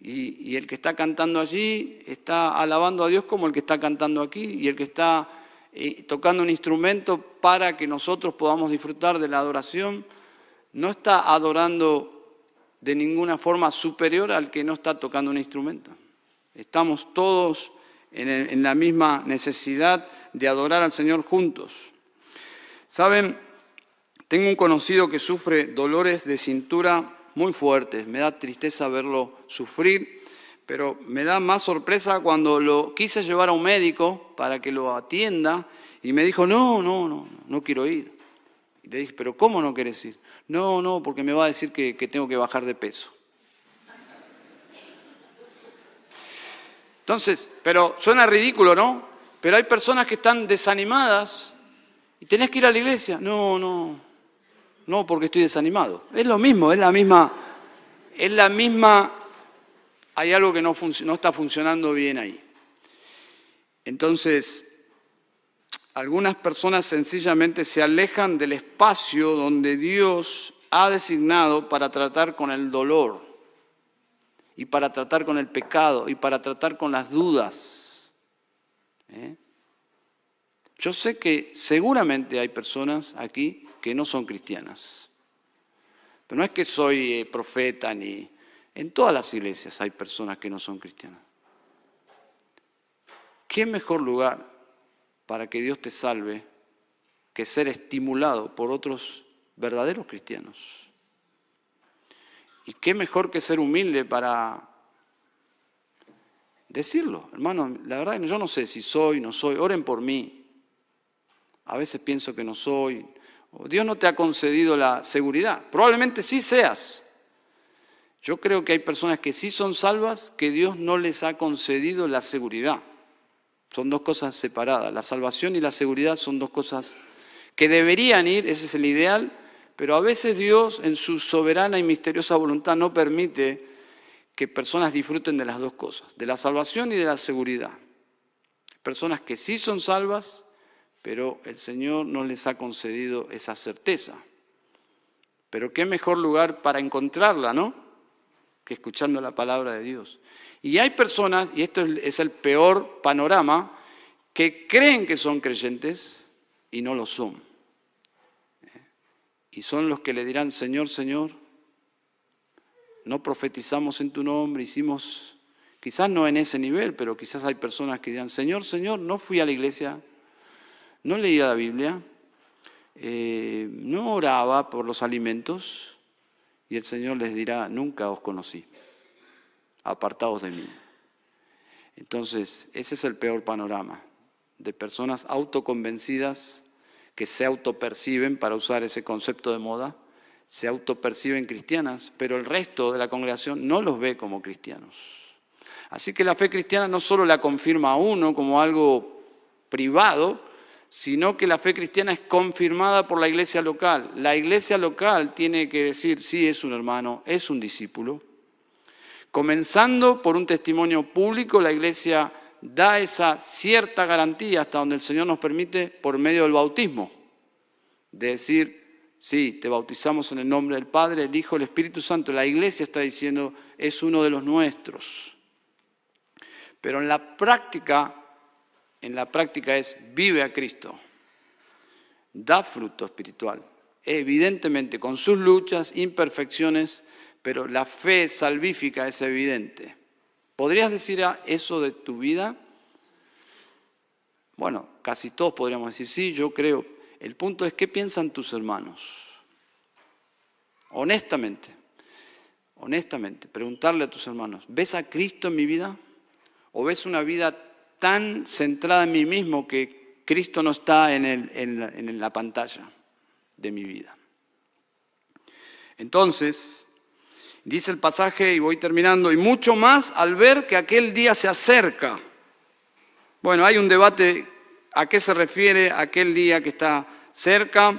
Speaker 1: Y, el que está cantando allí está alabando a Dios como el que está cantando aquí. Y el que está eh, tocando un instrumento para que nosotros podamos disfrutar de la adoración, no está adorando de ninguna forma superior al que no está tocando un instrumento. Estamos todos en, la misma necesidad de adorar al Señor juntos. Saben, tengo un conocido que sufre dolores de cintura muy fuertes, me da tristeza verlo sufrir, pero me da más sorpresa cuando lo quise llevar a un médico para que lo atienda y me dijo, no, no, no, no quiero ir. Y le dije, pero ¿cómo no quieres ir? No, no, porque me va a decir que, que tengo que bajar de peso. Entonces, pero suena ridículo, ¿no? Pero hay personas que están desanimadas y tenés que ir a la iglesia. No, no, no, porque estoy desanimado. Es lo mismo, es la misma, es la misma, hay algo que no, no está funcionando bien ahí. Entonces, algunas personas sencillamente se alejan del espacio donde Dios ha designado para tratar con el dolor y para tratar con el pecado y para tratar con las dudas. ¿eh? Yo sé que seguramente hay personas aquí que no son cristianas. Pero no es que soy eh, profeta ni... En todas las iglesias hay personas que no son cristianas. ¿Qué mejor lugar para que Dios te salve que ser estimulado por otros verdaderos cristianos? ¿Y qué mejor que ser humilde para decirlo? Hermano, la verdad yo no sé si soy, no soy, oren por mí. A veces pienso que no soy. Dios no te ha concedido la seguridad. Probablemente sí seas. Yo creo que hay personas que sí son salvas, que Dios no les ha concedido la seguridad. Son dos cosas separadas. La salvación y la seguridad son dos cosas que deberían ir, ese es el ideal, pero a veces Dios en su soberana y misteriosa voluntad no permite que personas disfruten de las dos cosas, de la salvación y de la seguridad. Personas que sí son salvas pero el Señor no les ha concedido esa certeza. Pero qué mejor lugar para encontrarla, ¿no? Que escuchando la palabra de Dios. Y hay personas, y esto es el peor panorama, que creen que son creyentes y no lo son. Y son los que le dirán, Señor, Señor, no profetizamos en tu nombre, hicimos, quizás no en ese nivel, pero quizás hay personas que dirán, Señor, Señor, no fui a la iglesia, no leía la Biblia, eh, no oraba por los alimentos y el Señor les dirá, nunca os conocí, apartados de mí. Entonces, ese es el peor panorama de personas autoconvencidas que se autoperciben, para usar ese concepto de moda, se autoperciben cristianas, pero el resto de la congregación no los ve como cristianos. Así que la fe cristiana no solo la confirma a uno como algo privado, sino que la fe cristiana es confirmada por la iglesia local. La iglesia local tiene que decir, sí, es un hermano, es un discípulo. Comenzando por un testimonio público, la iglesia da esa cierta garantía hasta donde el Señor nos permite por medio del bautismo, de decir, sí, te bautizamos en el nombre del Padre, el Hijo, el Espíritu Santo. La iglesia está diciendo, es uno de los nuestros. Pero en la práctica en la práctica es vive a Cristo, da fruto espiritual, evidentemente con sus luchas, imperfecciones, pero la fe salvífica es evidente. ¿Podrías decir eso de tu vida? Bueno, casi todos podríamos decir, sí, yo creo. El punto es, ¿qué piensan tus hermanos? Honestamente, honestamente, preguntarle a tus hermanos, ¿ves a Cristo en mi vida? ¿O ves una vida tan centrada en mí mismo que Cristo no está en, la pantalla de mi vida. Entonces, dice el pasaje, y voy terminando, y mucho más al ver que aquel día se acerca. Bueno, hay un debate a qué se refiere aquel día que está cerca.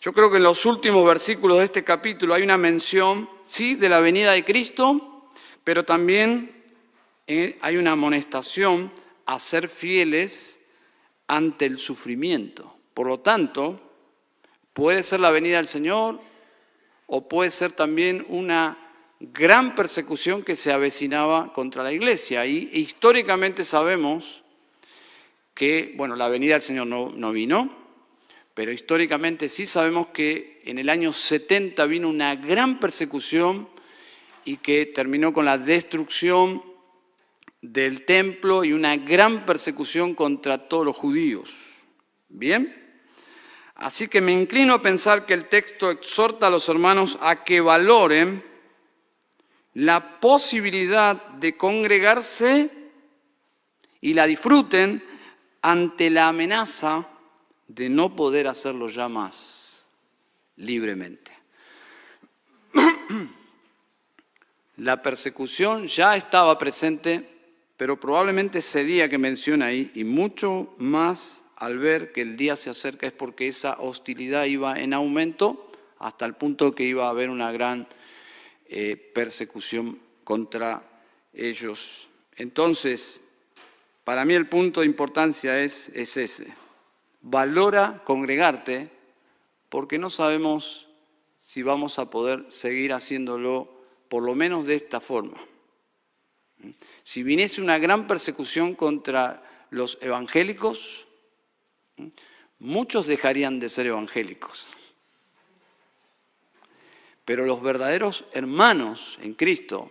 Speaker 1: Yo creo que en los últimos versículos de este capítulo hay una mención, sí, de la venida de Cristo, pero también eh, hay una amonestación a ser fieles ante el sufrimiento. Por lo tanto, puede ser la venida del Señor o puede ser también una gran persecución que se avecinaba contra la iglesia. Y históricamente sabemos que, bueno, la venida del Señor no, no vino, pero históricamente sí sabemos que en el año 70 vino una gran persecución y que terminó con la destrucción del templo y una gran persecución contra todos los judíos. Bien, Así que me inclino a pensar que el texto exhorta a los hermanos a que valoren la posibilidad de congregarse y la disfruten ante la amenaza de no poder hacerlo ya más libremente. [CLEARS THROAT] La persecución ya estaba presente, pero probablemente ese día que menciona ahí, y mucho más al ver que el día se acerca, es porque esa hostilidad iba en aumento hasta el punto que iba a haber una gran eh, persecución contra ellos. Entonces, para mí el punto de importancia es, es ese. Valora congregarte porque no sabemos si vamos a poder seguir haciéndolo por lo menos de esta forma. Si viniese una gran persecución contra los evangélicos, muchos dejarían de ser evangélicos. Pero los verdaderos hermanos en Cristo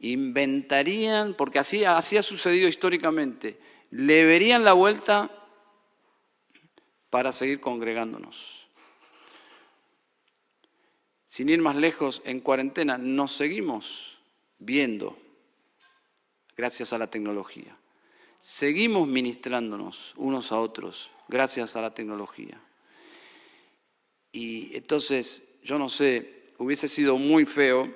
Speaker 1: inventarían, porque así, ha sucedido históricamente, le verían la vuelta para seguir congregándonos. Sin ir más lejos, en cuarentena nos seguimos viendo gracias a la tecnología. Seguimos ministrándonos unos a otros gracias a la tecnología. Y entonces, yo no sé, hubiese sido muy feo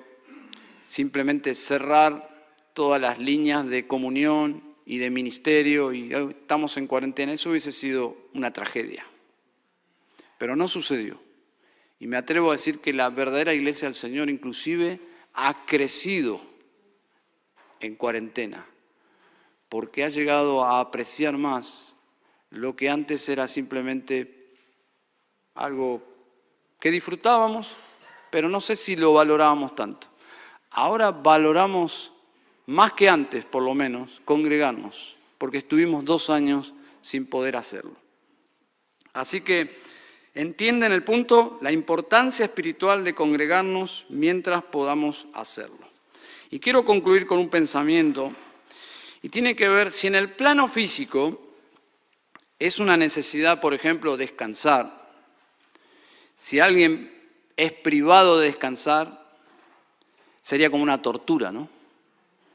Speaker 1: simplemente cerrar todas las líneas de comunión y de ministerio y estamos en cuarentena, eso hubiese sido una tragedia. Pero no sucedió. Y me atrevo a decir que la verdadera iglesia del Señor inclusive ha crecido en cuarentena, porque ha llegado a apreciar más lo que antes era simplemente algo que disfrutábamos, pero no sé si lo valorábamos tanto. Ahora valoramos más que antes, por lo menos, congregarnos, porque estuvimos dos años sin poder hacerlo. Así que entienden el punto, la importancia espiritual de congregarnos mientras podamos hacerlo. Y quiero concluir con un pensamiento, y tiene que ver si en el plano físico es una necesidad, por ejemplo, descansar. Si alguien es privado de descansar, sería como una tortura, ¿no?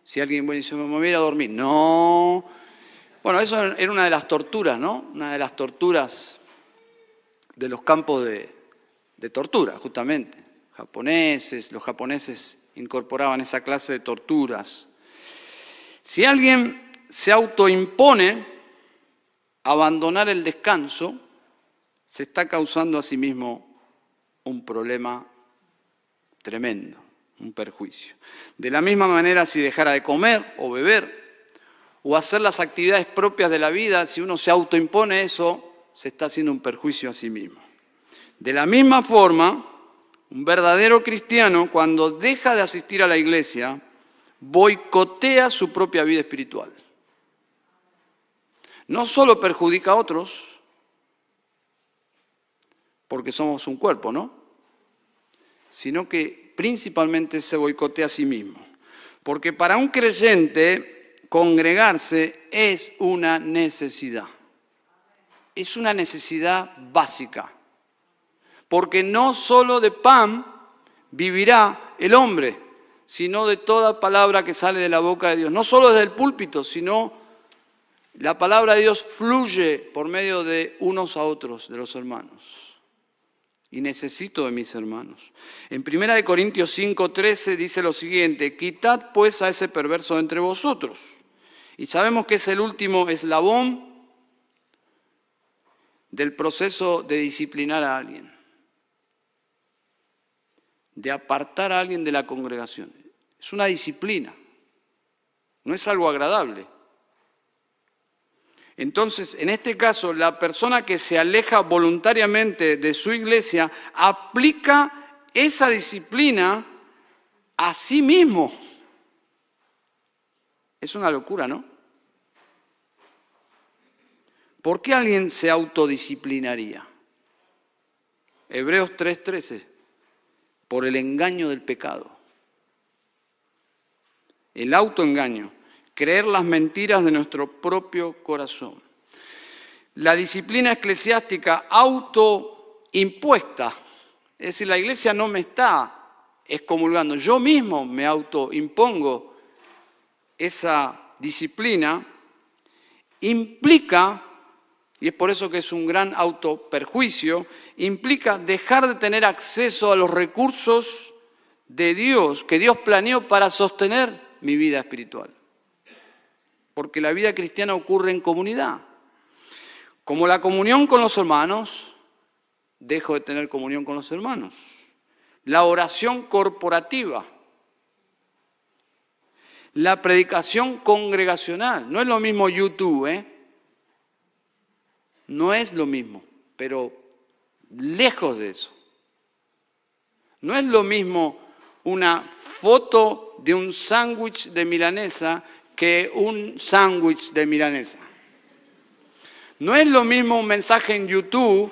Speaker 1: Si alguien bueno, dice, me voy a ir a dormir. No. Bueno, eso era una de las torturas, ¿no? Una de las torturas de los campos de, de tortura, justamente. Japoneses, los japoneses incorporaban esa clase de torturas. Si alguien se autoimpone abandonar el descanso, se está causando a sí mismo un problema tremendo un perjuicio. De la misma manera, si dejara de comer o beber o hacer las actividades propias de la vida, si uno se autoimpone eso, se está haciendo un perjuicio a sí mismo. De la misma forma, un verdadero cristiano, cuando deja de asistir a la iglesia, boicotea su propia vida espiritual. No solo perjudica a otros, porque somos un cuerpo, ¿no? Sino que principalmente se boicotea a sí mismo. Porque para un creyente congregarse es una necesidad. Es una necesidad básica. Porque no solo de pan vivirá el hombre, sino de toda palabra que sale de la boca de Dios. No solo desde el púlpito, sino la palabra de Dios fluye por medio de unos a otros, de los hermanos y necesito de mis hermanos. En 1 Corintios 5:13 dice lo siguiente, quitad pues a ese perverso entre vosotros. Y sabemos que es el último eslabón del proceso de disciplinar a alguien, de apartar a alguien de la congregación. Es una disciplina, no es algo agradable. Entonces, en este caso, la persona que se aleja voluntariamente de su iglesia aplica esa disciplina a sí mismo. Es una locura, ¿no? ¿Por qué alguien se autodisciplinaría? Hebreos 3:13, por el engaño del pecado. El autoengaño creer las mentiras de nuestro propio corazón. la disciplina eclesiástica autoimpuesta. Es decir, la iglesia no me está excomulgando, yo mismo me autoimpongo esa disciplina, implica, y es por eso que es un gran autoperjuicio, implica dejar de tener acceso a los recursos de Dios que Dios planeó para sostener mi vida espiritual. Porque la vida cristiana ocurre en comunidad. Como la comunión con los hermanos, dejo de tener comunión con los hermanos. La oración corporativa. La predicación congregacional. No es lo mismo YouTube, ¿eh? No es lo mismo, pero lejos de eso. No es lo mismo una foto de un sándwich de milanesa que un sándwich de milanesa. No es lo mismo un mensaje en YouTube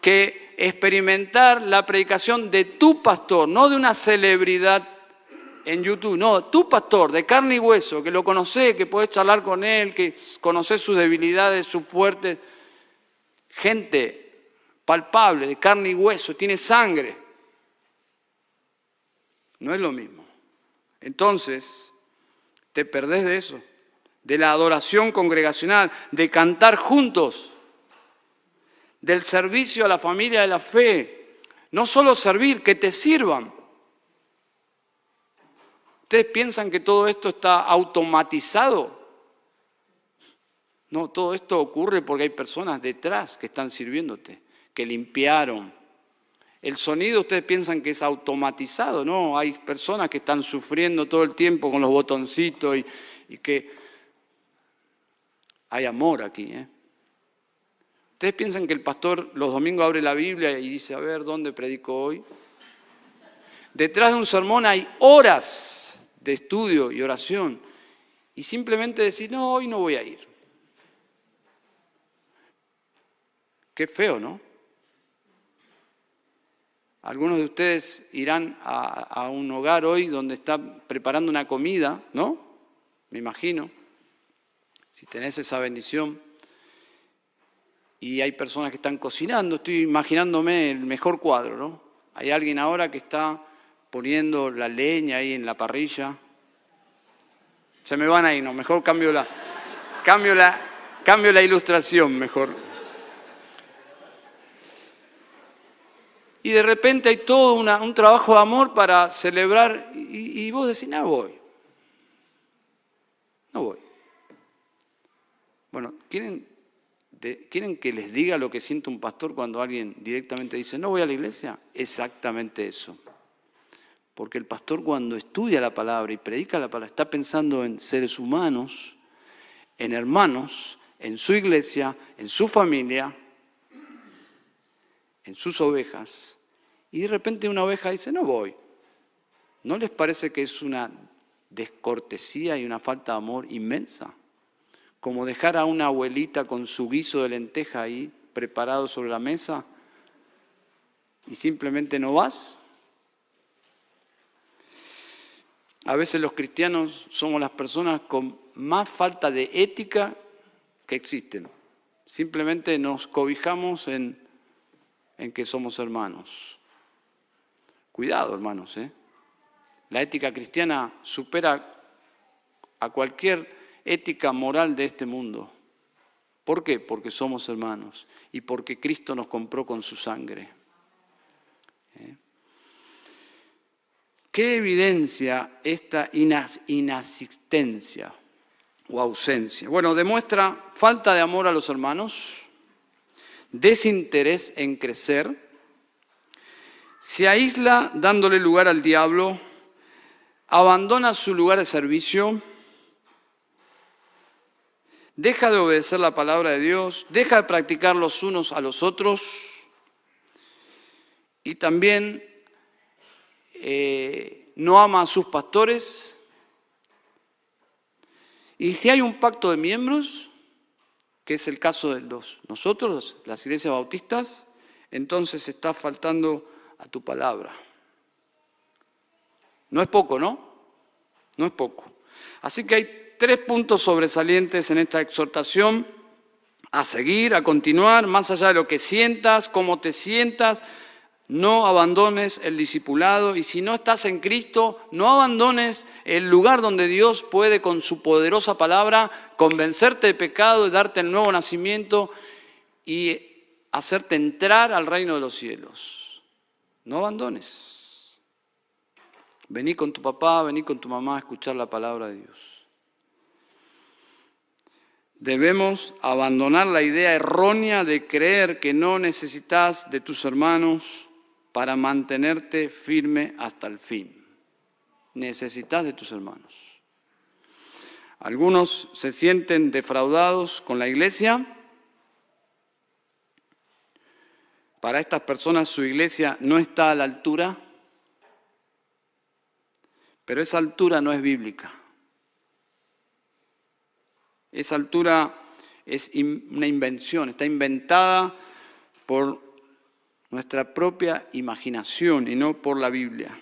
Speaker 1: que experimentar la predicación de tu pastor, no de una celebridad en YouTube, no, tu pastor de carne y hueso, que lo conoces, que puedes charlar con él, que conoces sus debilidades, sus fuertes. Gente palpable, de carne y hueso, tiene sangre. No es lo mismo. Entonces, te perdés de eso de la adoración congregacional, de cantar juntos, del servicio a la familia de la fe. No solo servir, que te sirvan. ¿Ustedes piensan que todo esto está automatizado? No, todo esto ocurre porque hay personas detrás que están sirviéndote, que limpiaron. El sonido ustedes piensan que es automatizado, no, hay personas que están sufriendo todo el tiempo con los botoncitos y, que hay amor aquí. ¿eh? ¿Ustedes piensan que el pastor los domingos abre la Biblia y dice, a ver, ¿dónde predico hoy? Detrás de un sermón hay horas de estudio y oración. Y simplemente decir, no, hoy no voy a ir. Qué feo, ¿no? Algunos de ustedes irán a, un hogar hoy donde está preparando una comida, ¿no? Me imagino si tenés esa bendición. Y hay personas que están cocinando, estoy imaginándome el mejor cuadro, ¿no? Hay alguien ahora que está poniendo la leña ahí en la parrilla. Se me van ahí, no, mejor cambio la, cambio la, cambio la ilustración, mejor. Y de repente hay todo un trabajo de amor para celebrar y, vos decís, no voy. No voy. Bueno, ¿quieren, ¿quieren que les diga lo que siente un pastor cuando alguien directamente dice, no voy a la iglesia? Exactamente eso. Porque el pastor cuando estudia la palabra y predica la palabra está pensando en seres humanos, en hermanos, en su iglesia, en su familia, en sus ovejas. Y de repente una oveja dice, no voy. ¿No les parece que es una descortesía y una falta de amor inmensa? como dejar a una abuelita con su guiso de lenteja ahí preparado sobre la mesa y simplemente no vas. A veces los cristianos somos las personas con más falta de ética que existen. Simplemente nos cobijamos en, en que somos hermanos. Cuidado, hermanos. ¿eh? La ética cristiana supera a cualquier ética moral de este mundo. ¿Por qué? Porque somos hermanos y porque Cristo nos compró con su sangre. ¿Eh? ¿Qué evidencia esta inasistencia o ausencia? Bueno, demuestra falta de amor a los hermanos, desinterés en crecer, se aísla dándole lugar al diablo, abandona su lugar de servicio, deja de obedecer la palabra de Dios, deja de practicar los unos a los otros y también eh, no ama a sus pastores. Y si hay un pacto de miembros, que es el caso de los, nosotros, las iglesias bautistas, entonces está faltando a tu palabra. No es poco, ¿no? No es poco. Así que hay tres puntos sobresalientes en esta exhortación a seguir, a continuar, más allá de lo que sientas, cómo te sientas. No abandones el discipulado y si no estás en Cristo, no abandones el lugar donde Dios puede con su poderosa palabra convencerte de pecado y darte el nuevo nacimiento y hacerte entrar al reino de los cielos. No abandones. Vení con tu papá, vení con tu mamá a escuchar la palabra de Dios. Debemos abandonar la idea errónea de creer que no necesitas de tus hermanos para mantenerte firme hasta el fin. Necesitas de tus hermanos. Algunos se sienten defraudados con la iglesia. Para estas personas su iglesia no está a la altura, pero esa altura no es bíblica. Esa altura es una invención, está inventada por nuestra propia imaginación y no por la Biblia.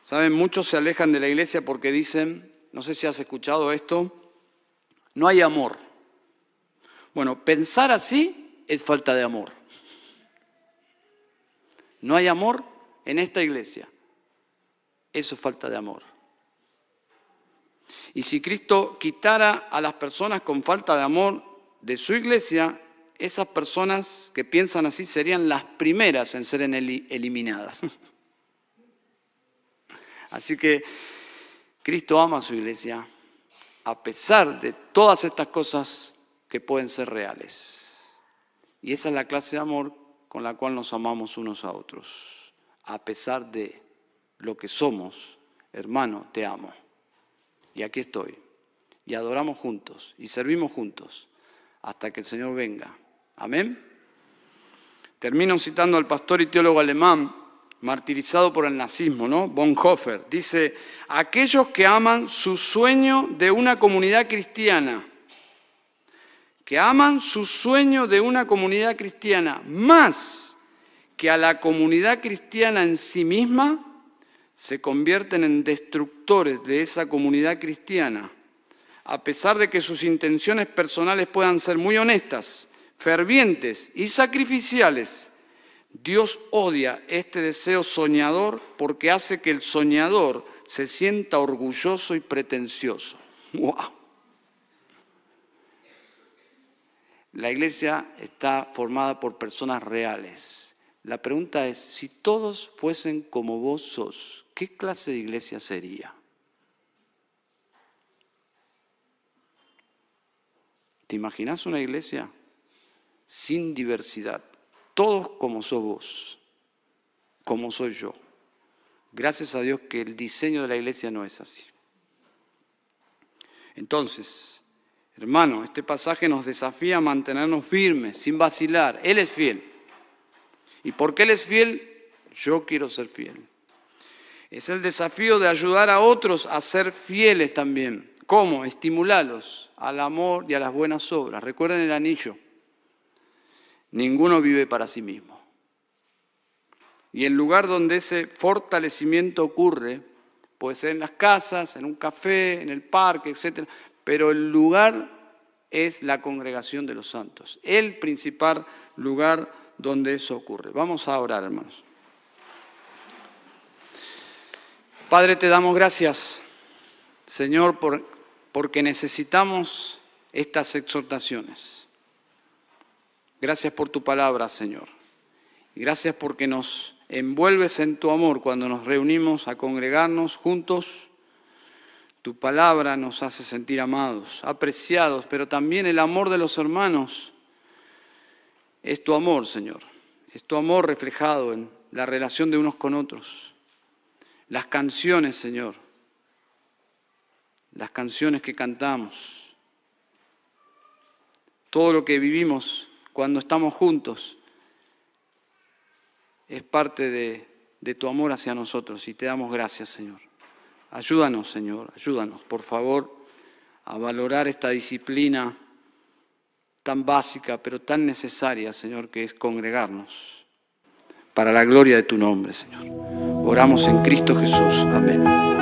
Speaker 1: Saben, muchos se alejan de la iglesia porque dicen, no sé si has escuchado esto, no hay amor. Bueno, pensar así es falta de amor. No hay amor en esta iglesia. Eso es falta de amor. Y si Cristo quitara a las personas con falta de amor de su iglesia, esas personas que piensan así serían las primeras en ser eliminadas. [LAUGHS] Así que Cristo ama a su iglesia a pesar de todas estas cosas que pueden ser reales. Y esa es la clase de amor con la cual nos amamos unos a otros. A pesar de lo que somos, hermano, te amo y aquí estoy. Y adoramos juntos y servimos juntos hasta que el Señor venga. Amén. Termino citando al pastor y teólogo alemán martirizado por el nazismo, ¿no? Bonhoeffer. Dice, aquellos que aman su sueño de una comunidad cristiana, que aman su sueño de una comunidad cristiana más que a la comunidad cristiana en sí misma, se convierten en destructores de esa comunidad cristiana, a pesar de que sus intenciones personales puedan ser muy honestas, fervientes y sacrificiales. Dios odia este deseo soñador porque hace que el soñador se sienta orgulloso y pretencioso. La iglesia está formada por personas reales. La pregunta es, si todos fuesen como vos sos, ¿qué clase de iglesia sería? ¿Te imaginas una iglesia sin diversidad? Todos como sos vos, como soy yo. Gracias a Dios que el diseño de la iglesia no es así. Entonces, hermano, este pasaje nos desafía a mantenernos firmes, sin vacilar. Él es fiel. ¿Y por qué Él es fiel? Yo quiero ser fiel. Es el desafío de ayudar a otros a ser fieles también. ¿Cómo? Estimularlos al amor y a las buenas obras. Recuerden el anillo. Ninguno vive para sí mismo. Y el lugar donde ese fortalecimiento ocurre, puede ser en las casas, en un café, en el parque, etc. Pero el lugar es la congregación de los santos, el principal lugar donde eso ocurre. Vamos a orar, hermanos. Padre, te damos gracias, Señor, por, porque necesitamos estas exhortaciones. Gracias por tu palabra, Señor. Gracias porque nos envuelves en tu amor cuando nos reunimos a congregarnos juntos. Tu palabra nos hace sentir amados, apreciados, pero también el amor de los hermanos es tu amor, Señor. Es tu amor reflejado en la relación de unos con otros las canciones, Señor, las canciones que cantamos, todo lo que vivimos cuando estamos juntos, es parte de, tu amor hacia nosotros y te damos gracias, Señor. Ayúdanos, Señor, ayúdanos, por favor, a valorar esta disciplina tan básica, pero tan necesaria, Señor, que es congregarnos para la gloria de tu nombre, Señor. Oramos en Cristo Jesús. Amén.